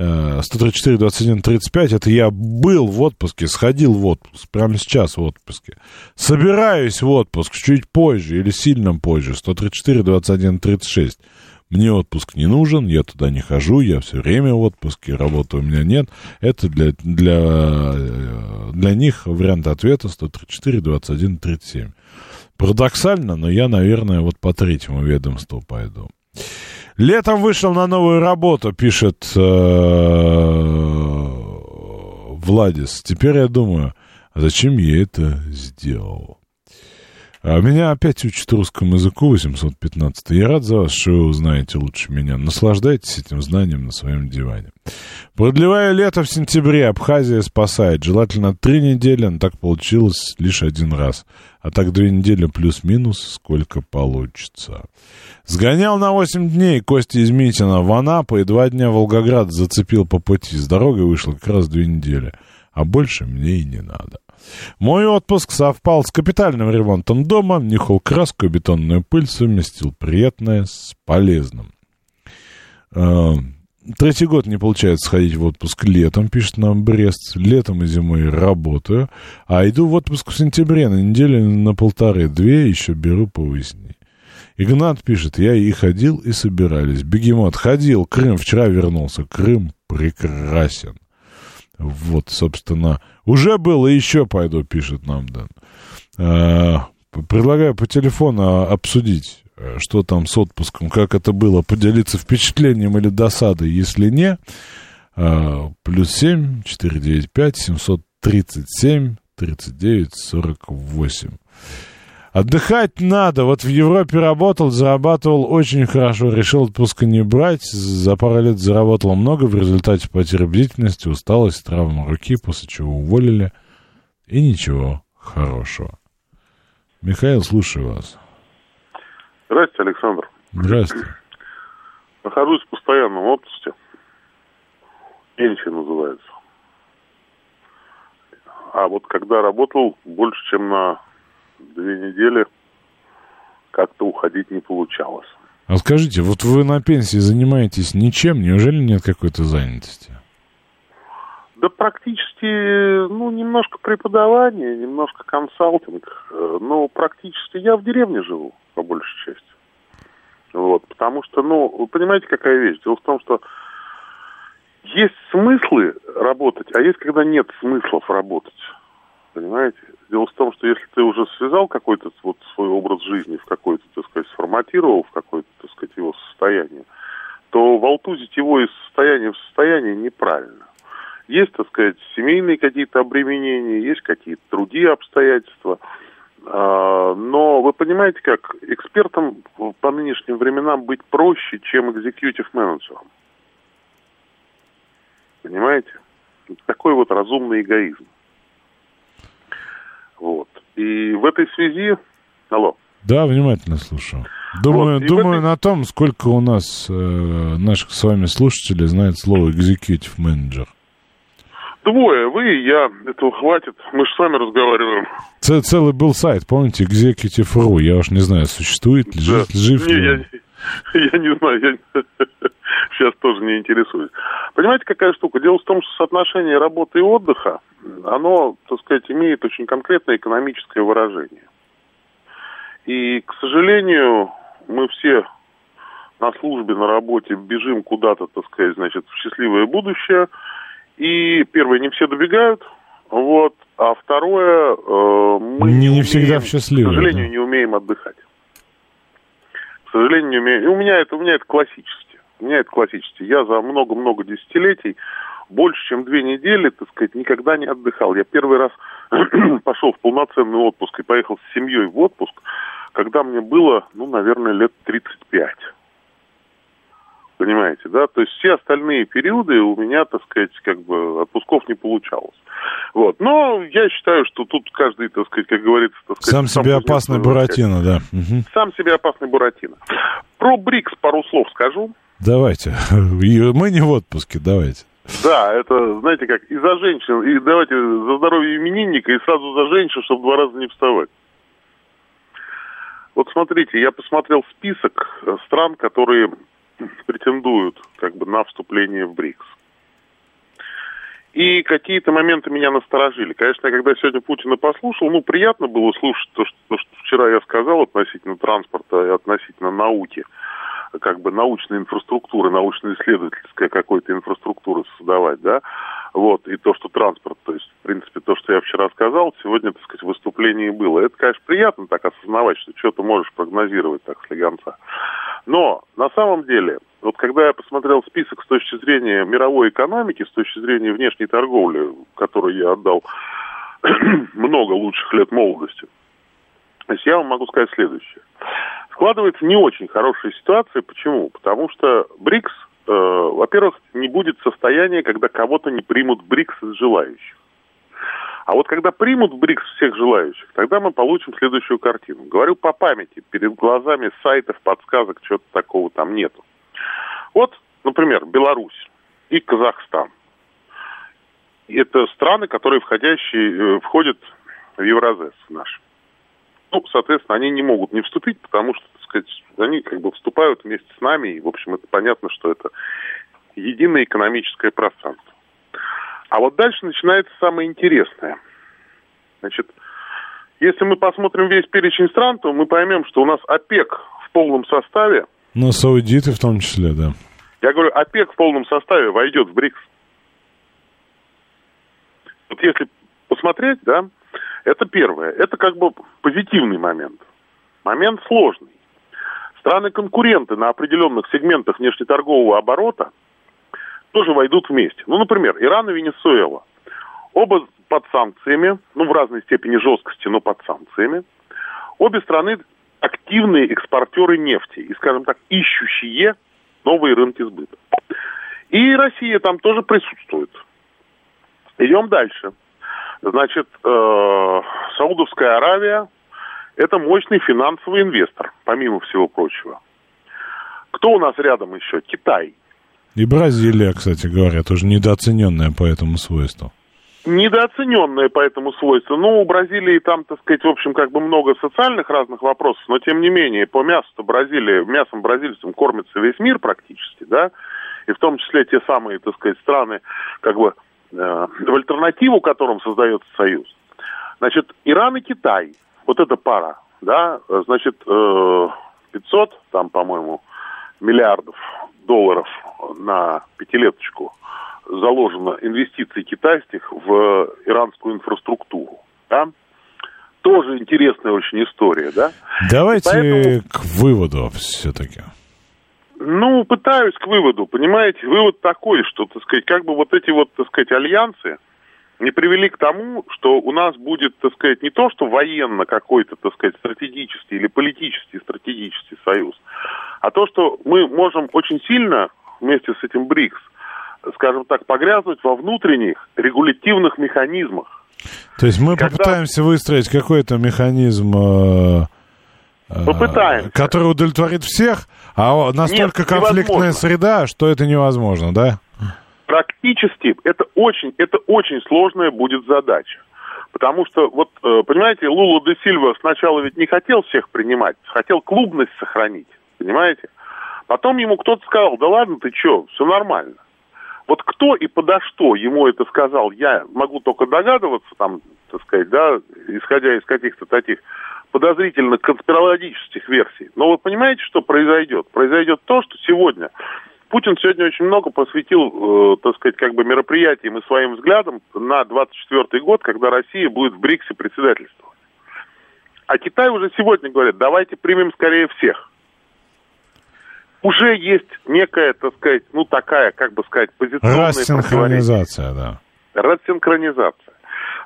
134, 21, 35. Это я был в отпуске, сходил в отпуск. Прямо сейчас в отпуске. Собираюсь в отпуск чуть позже или сильно позже. 134, 21, 36. Мне отпуск не нужен, я туда не хожу, я все время в отпуске, работы у меня нет. Это для, для, для них вариант ответа 134, 21, 37. Парадоксально, но я, наверное, вот по третьему ведомству пойду. Летом вышел на новую работу, пишет э, Владис. Теперь я думаю, а зачем я это сделал? А меня опять учат русскому языку 815. Я рад за вас, что вы узнаете лучше меня. Наслаждайтесь этим знанием на своем диване. Продлевая лето в сентябре, Абхазия спасает. Желательно три недели, но так получилось лишь один раз. А так две недели плюс-минус, сколько получится. Сгонял на 8 дней Костя из Митина в Анапу и два дня Волгоград зацепил по пути. С дорогой вышло как раз две недели. А больше мне и не надо. Мой отпуск совпал с капитальным ремонтом дома, нюхал краску и бетонную пыль, совместил приятное с полезным. А, третий год не получается сходить в отпуск летом, пишет нам Брест. Летом и зимой работаю, а иду в отпуск в сентябре на неделю на полторы-две, еще беру повыясней. Игнат пишет, я и ходил, и собирались. Бегемот ходил, Крым вчера вернулся. Крым прекрасен. Вот, собственно, уже было, еще пойду, пишет нам Дэн. А, предлагаю по телефону обсудить, э, что там с отпуском, как это было, поделиться впечатлением или досадой. Если не, а, плюс семь четыре девять пять семьсот тридцать семь тридцать девять сорок восемь. Отдыхать надо. Вот в Европе работал, зарабатывал очень хорошо. Решил отпуска не брать. За пару лет заработал много. В результате потери бдительности, усталость, травма руки, после чего уволили. И ничего хорошего. Михаил, слушаю вас. Здравствуйте, Александр. Здравствуйте. Нахожусь в постоянном отпуске. Пенсия называется. А вот когда работал больше, чем на две недели как-то уходить не получалось. А скажите, вот вы на пенсии занимаетесь ничем, неужели нет какой-то занятости? Да практически, ну, немножко преподавание, немножко консалтинг, э, но практически я в деревне живу, по большей части. Вот, потому что, ну, вы понимаете, какая вещь? Дело в том, что есть смыслы работать, а есть, когда нет смыслов работать. Понимаете? Дело в том, что если ты уже связал какой-то вот свой образ жизни в какой-то, так сказать, сформатировал в какое-то, так сказать, его состояние, то волтузить его из состояния в состояние неправильно. Есть, так сказать, семейные какие-то обременения, есть какие-то другие обстоятельства. А, Но вы понимаете, как экспертам по нынешним временам быть проще, чем экзекьютив менеджером. Понимаете? Такой вот разумный эгоизм. Вот. И в этой связи... Алло. Да, внимательно слушаю. Думаю, Вот, думаю этой- на том, сколько у нас э, наших с вами слушателей знает слово executive менеджер. Двое, вы и я. Этого хватит. Мы же с вами разговариваем. Ц- целый был сайт, помните, executive.ru. Я уж не знаю, существует ли, жив, жив ли я. Я не знаю, я сейчас тоже не интересуюсь. Понимаете, какая штука? Дело в том, что соотношение работы и отдыха, оно, так сказать, имеет очень конкретное экономическое выражение. И, к сожалению, мы все на службе, на работе бежим куда-то, так сказать, значит, в счастливое будущее. И первое, не все добегают, вот, а второе, э, мы Не- не умеем, всегда в счастливое, К сожалению, да. не умеем отдыхать. К сожалению, не умеем. И у меня это, у меня это классически. У меня это классически. Я за много-много десятилетий больше, чем две недели, так сказать, никогда не отдыхал. Я первый раз пошел в полноценный отпуск и поехал с семьей в отпуск, когда мне было, ну, наверное, лет 35. Понимаете, да? То есть все остальные периоды у меня, так сказать, как бы отпусков не получалось. Вот. Но я считаю, что тут каждый, так сказать, как говорится, так сказать... Сам себе кузнец опасный. Буратино, да. Мгм. Сам себе опасный Буратино. Про БРИКС пару слов скажу. Давайте. Мы не в отпуске, давайте. Да, это, знаете как, и за женщин, и давайте за здоровье именинника, и сразу за женщин, чтобы два раза не вставать. Вот смотрите, я посмотрел список стран, которые претендуют как бы на вступление в БРИКС. И какие-то моменты меня насторожили. Конечно, я когда сегодня Путина послушал, ну, приятно было слушать то, что, то, что вчера я сказал относительно транспорта и относительно науки как бы научной инфраструктуры, научно-исследовательской какой-то инфраструктуры создавать, да, вот, и то, что транспорт, то есть, в принципе, то, что я вчера сказал, сегодня, так сказать, в выступлении было. Это, конечно, приятно так осознавать, что что-то можешь прогнозировать так слегонца. Но, на самом деле, вот когда я посмотрел список с точки зрения мировой экономики, с точки зрения внешней торговли, которой я отдал много лучших лет молодости, есть я вам могу сказать следующее. Складывается не очень хорошая ситуация. Почему? Потому что БРИКС, э, во-первых, не будет состояния, когда кого-то не примут БРИКС из желающих. А вот когда примут БРИКС всех желающих, тогда мы получим следующую картину. Говорю по памяти, перед глазами сайтов, подсказок, чего-то такого там нету. Вот, например, Беларусь и Казахстан. Это страны, которые входящие, э, входят в Евразес наш. Ну, соответственно, они не могут не вступить, потому что, так сказать, они как бы вступают вместе с нами, и, в общем, это понятно, что это единое экономическое пространство. А вот дальше начинается самое интересное. Значит, если мы посмотрим весь перечень стран, то мы поймем, что у нас ОПЕК в полном составе, Ну, саудиты в том числе, да. я говорю, ОПЕК в полном составе войдет в БРИКС. Вот если посмотреть, да, это первое. Это как бы позитивный момент. Момент сложный. Страны-конкуренты на определенных сегментах внешнеторгового оборота тоже войдут вместе. Ну, например, Иран и Венесуэла. Оба под санкциями, ну, в разной степени жесткости, но под санкциями. Обе страны активные экспортеры нефти и, скажем так, ищущие новые рынки сбыта. И Россия там тоже присутствует. Идем дальше. Значит, э, Саудовская Аравия – это мощный финансовый инвестор, помимо всего прочего. Кто у нас рядом еще? Китай. И Бразилия, кстати говоря, тоже недооцененная по этому свойству. Недооцененная по этому свойству. Ну, у Бразилии там, так сказать, в общем, как бы много социальных разных вопросов, но тем не менее, по мясу-то Бразилия, мясом бразильцам кормится весь мир практически, да, и в том числе те самые, так сказать, страны, как бы, в альтернативу которым создается Союз. Значит, Иран и Китай, вот эта пара, да, э, значит, э, 500, там, по-моему, миллиардов долларов на пятилеточку заложено инвестиций китайских в иранскую инфраструктуру, да. Тоже интересная очень история, да. Давайте Поэтому- к выводу все-таки. Ну, пытаюсь к выводу, понимаете, вывод такой, что, так сказать, как бы вот эти вот, так сказать, альянсы, не привели к тому, что у нас будет, так сказать, не то, что военно какой-то, так сказать, стратегический или политический стратегический союз, а то, что мы можем очень сильно вместе с этим БРИКС, скажем так, погрязнуть во внутренних регулятивных механизмах. То есть мы Когда... попытаемся выстроить какой-то механизм, э, Попытаемся. который удовлетворит всех, а настолько Нет, конфликтная невозможно. среда, что это невозможно, да? Практически это очень, это очень сложная будет задача. Потому что, вот, э, понимаете, Лула де Сильва сначала ведь не хотел всех принимать, хотел клубность сохранить, понимаете? Потом ему кто-то сказал, да ладно, ты что, все нормально. Вот кто и подо что ему это сказал, я могу только догадываться, там, так сказать, да, исходя из каких-то таких подозрительных конспирологических версий. Но вы понимаете, что произойдет? Произойдет то, что сегодня Путин сегодня очень много посвятил, э, так сказать, как бы мероприятиям и своим взглядам на 24 год, когда Россия будет в БРИКСе председательствовать. А Китай уже сегодня говорит, давайте примем скорее всех уже есть некая, так сказать, ну такая, как бы сказать, позиционная... Рассинхронизация, да. Рассинхронизация.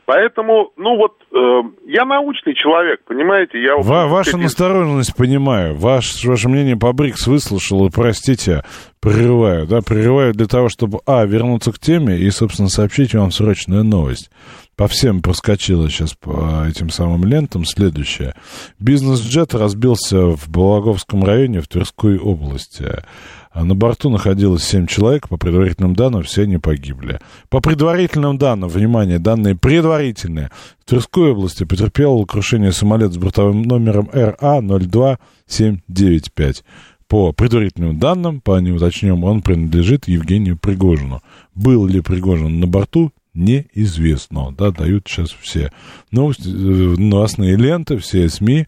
Поэтому, ну вот, э, я научный человек, понимаете? Я, Ва- ваша сказать, настороженность понимаю. Ваш, ваше мнение по БРИКС выслушал, и, простите, прерываю, да, прерываю для того, чтобы, а, вернуться к теме и, собственно, сообщить вам срочную новость по всем проскочила сейчас по этим самым лентам. Следующее. Бизнес-джет разбился в Балаговском районе в Тверской области. А на борту находилось 7 человек, по предварительным данным все они погибли. По предварительным данным, внимание, данные предварительные, в Тверской области потерпел крушение самолет с бортовым номером РА-02795. По предварительным данным, по неуточненным, он принадлежит Евгению Пригожину. Был ли Пригожин на борту, неизвестно. Да, дают сейчас все новости, э, новостные ленты, все СМИ.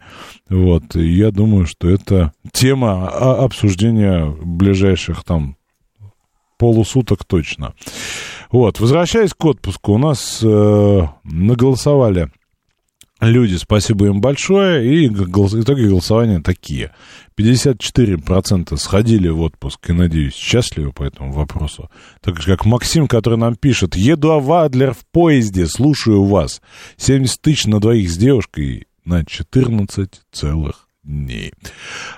Вот, и я думаю, что это тема обсуждения ближайших там полусуток точно. Вот, возвращаясь к отпуску, у нас э, наголосовали люди, спасибо им большое, и итоги голосования такие. 54% сходили в отпуск и, надеюсь, счастливы по этому вопросу. Так же, как Максим, который нам пишет, еду в Адлер в поезде, слушаю вас. 70 тысяч на двоих с девушкой на 14 целых дней.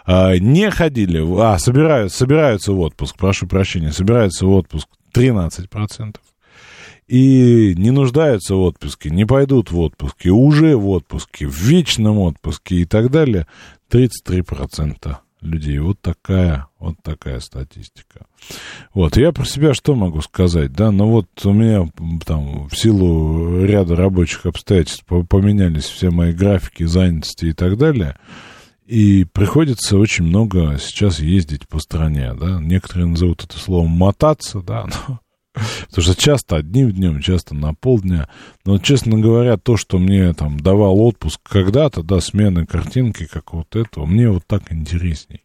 А, не ходили, а, собираются, собираются в отпуск, прошу прощения, собираются в отпуск 13% и не нуждаются в отпуске, не пойдут в отпуске, уже в отпуске, в вечном отпуске и так далее, 33% людей. Вот такая, вот такая статистика. Вот, я про себя что могу сказать, да, ну вот у меня там в силу ряда рабочих обстоятельств поменялись все мои графики занятости и так далее, и приходится очень много сейчас ездить по стране, да, некоторые назовут это словом мотаться, да, но Потому что часто одним днем, часто на полдня. Но, честно говоря, то, что мне там давал отпуск когда-то, да, смены картинки, как вот этого, мне вот так интересней.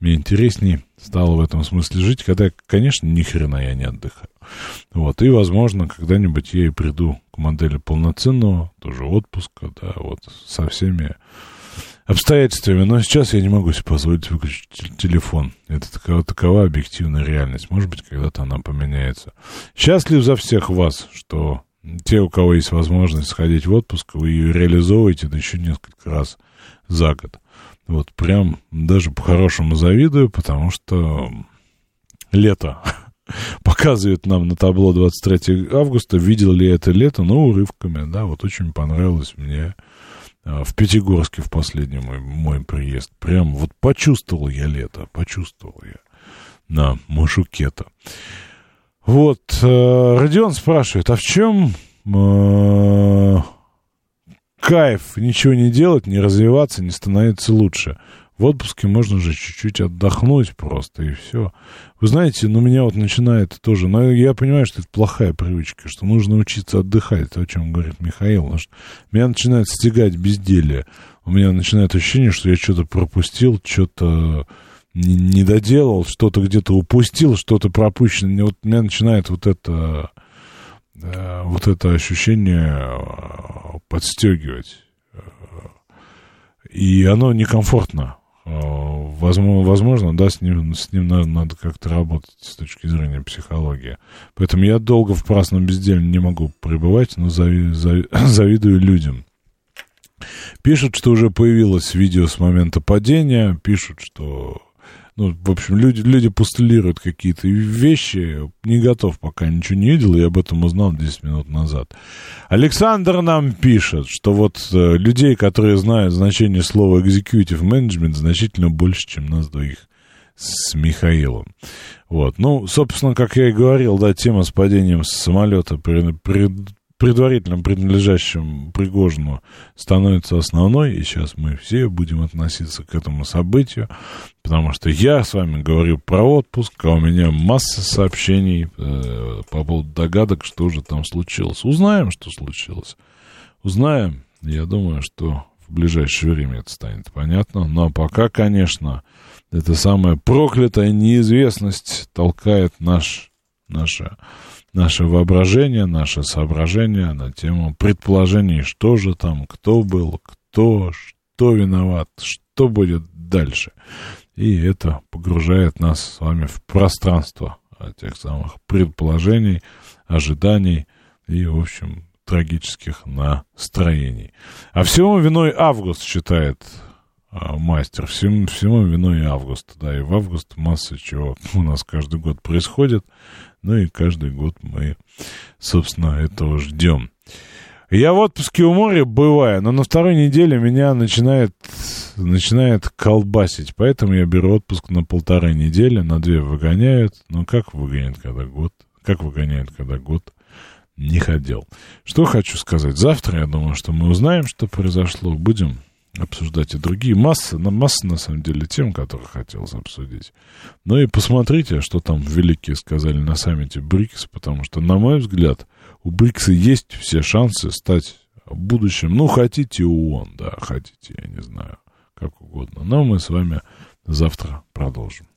Мне интересней стало в этом смысле жить, когда, конечно, ни хрена я не отдыхаю. Вот, и, возможно, когда-нибудь я и приду к модели полноценного, тоже отпуска, да, вот, со всеми обстоятельствами, но сейчас я не могу себе позволить выключить телефон. Это такова, такова объективная реальность. Может быть, когда-то она поменяется. Счастлив за всех вас, что те, у кого есть возможность сходить в отпуск, вы ее реализовываете да еще несколько раз за год. Вот прям даже по-хорошему завидую, потому что лето показывает нам на табло 23 августа. Видел ли это лето? Ну, урывками, да, вот очень понравилось мне в Пятигорске в последний мой, мой приезд. Прям вот почувствовал я лето, почувствовал я на Машукета. Вот, э, Родион спрашивает, а в чем э, кайф ничего не делать, не развиваться, не становиться лучше? В отпуске можно же чуть-чуть отдохнуть просто, и все. Вы знаете, ну, меня вот начинает тоже... Но я понимаю, что это плохая привычка, что нужно учиться отдыхать, то, о чем говорит Михаил. Потому что меня начинает стягать безделие. У меня начинает ощущение, что я что-то пропустил, что-то не, доделал, что-то где-то упустил, что-то пропущено. Вот меня начинает вот это... Э, вот это ощущение э, подстегивать. И оно некомфортно. Э, возможно, да, с ним, с ним надо, надо как-то работать с точки зрения психологии. Поэтому я долго в праздном безделье не могу пребывать, но зави, завидую людям. Пишут, что уже появилось видео с момента падения, пишут, что ну, в общем, люди, люди постулируют какие-то вещи. Не готов пока ничего не видел, и об этом узнал 10 минут назад. Александр нам пишет, что вот э, людей, которые знают значение слова executive management, значительно больше, чем нас двоих с Михаилом. Вот. Ну, собственно, как я и говорил, да, тема с падением самолета при, при, предварительно принадлежащим Пригожину становится основной, и сейчас мы все будем относиться к этому событию, потому что я с вами говорю про отпуск, а у меня масса сообщений э, по поводу догадок, что же там случилось. Узнаем, что случилось. Узнаем. Я думаю, что в ближайшее время это станет понятно. Но пока, конечно, эта самая проклятая неизвестность толкает наш, наше наше воображение, наше соображение на тему предположений, что же там, кто был, кто, что виноват, что будет дальше. И это погружает нас с вами в пространство тех самых предположений, ожиданий и, в общем, трагических настроений. А всему виной август, считает а, мастер. Всему, всему виной август. Да, и в август масса чего у нас каждый год происходит. Ну и каждый год мы, собственно, этого ждем. Я в отпуске у моря бываю, но на второй неделе меня начинает, начинает колбасить. Поэтому я беру отпуск на полторы недели, на две выгоняют. Но как выгоняют, когда год? Как выгоняют, когда год не ходил? Что хочу сказать. Завтра, я думаю, что мы узнаем, что произошло. Будем обсуждать и другие. Масса, на масса, на самом деле, тем, которые хотелось обсудить. Ну и посмотрите, что там великие сказали на саммите БРИКС, потому что, на мой взгляд, у БРИКСа есть все шансы стать будущим. Ну, хотите ООН, да, хотите, я не знаю, как угодно. Но мы с вами завтра продолжим.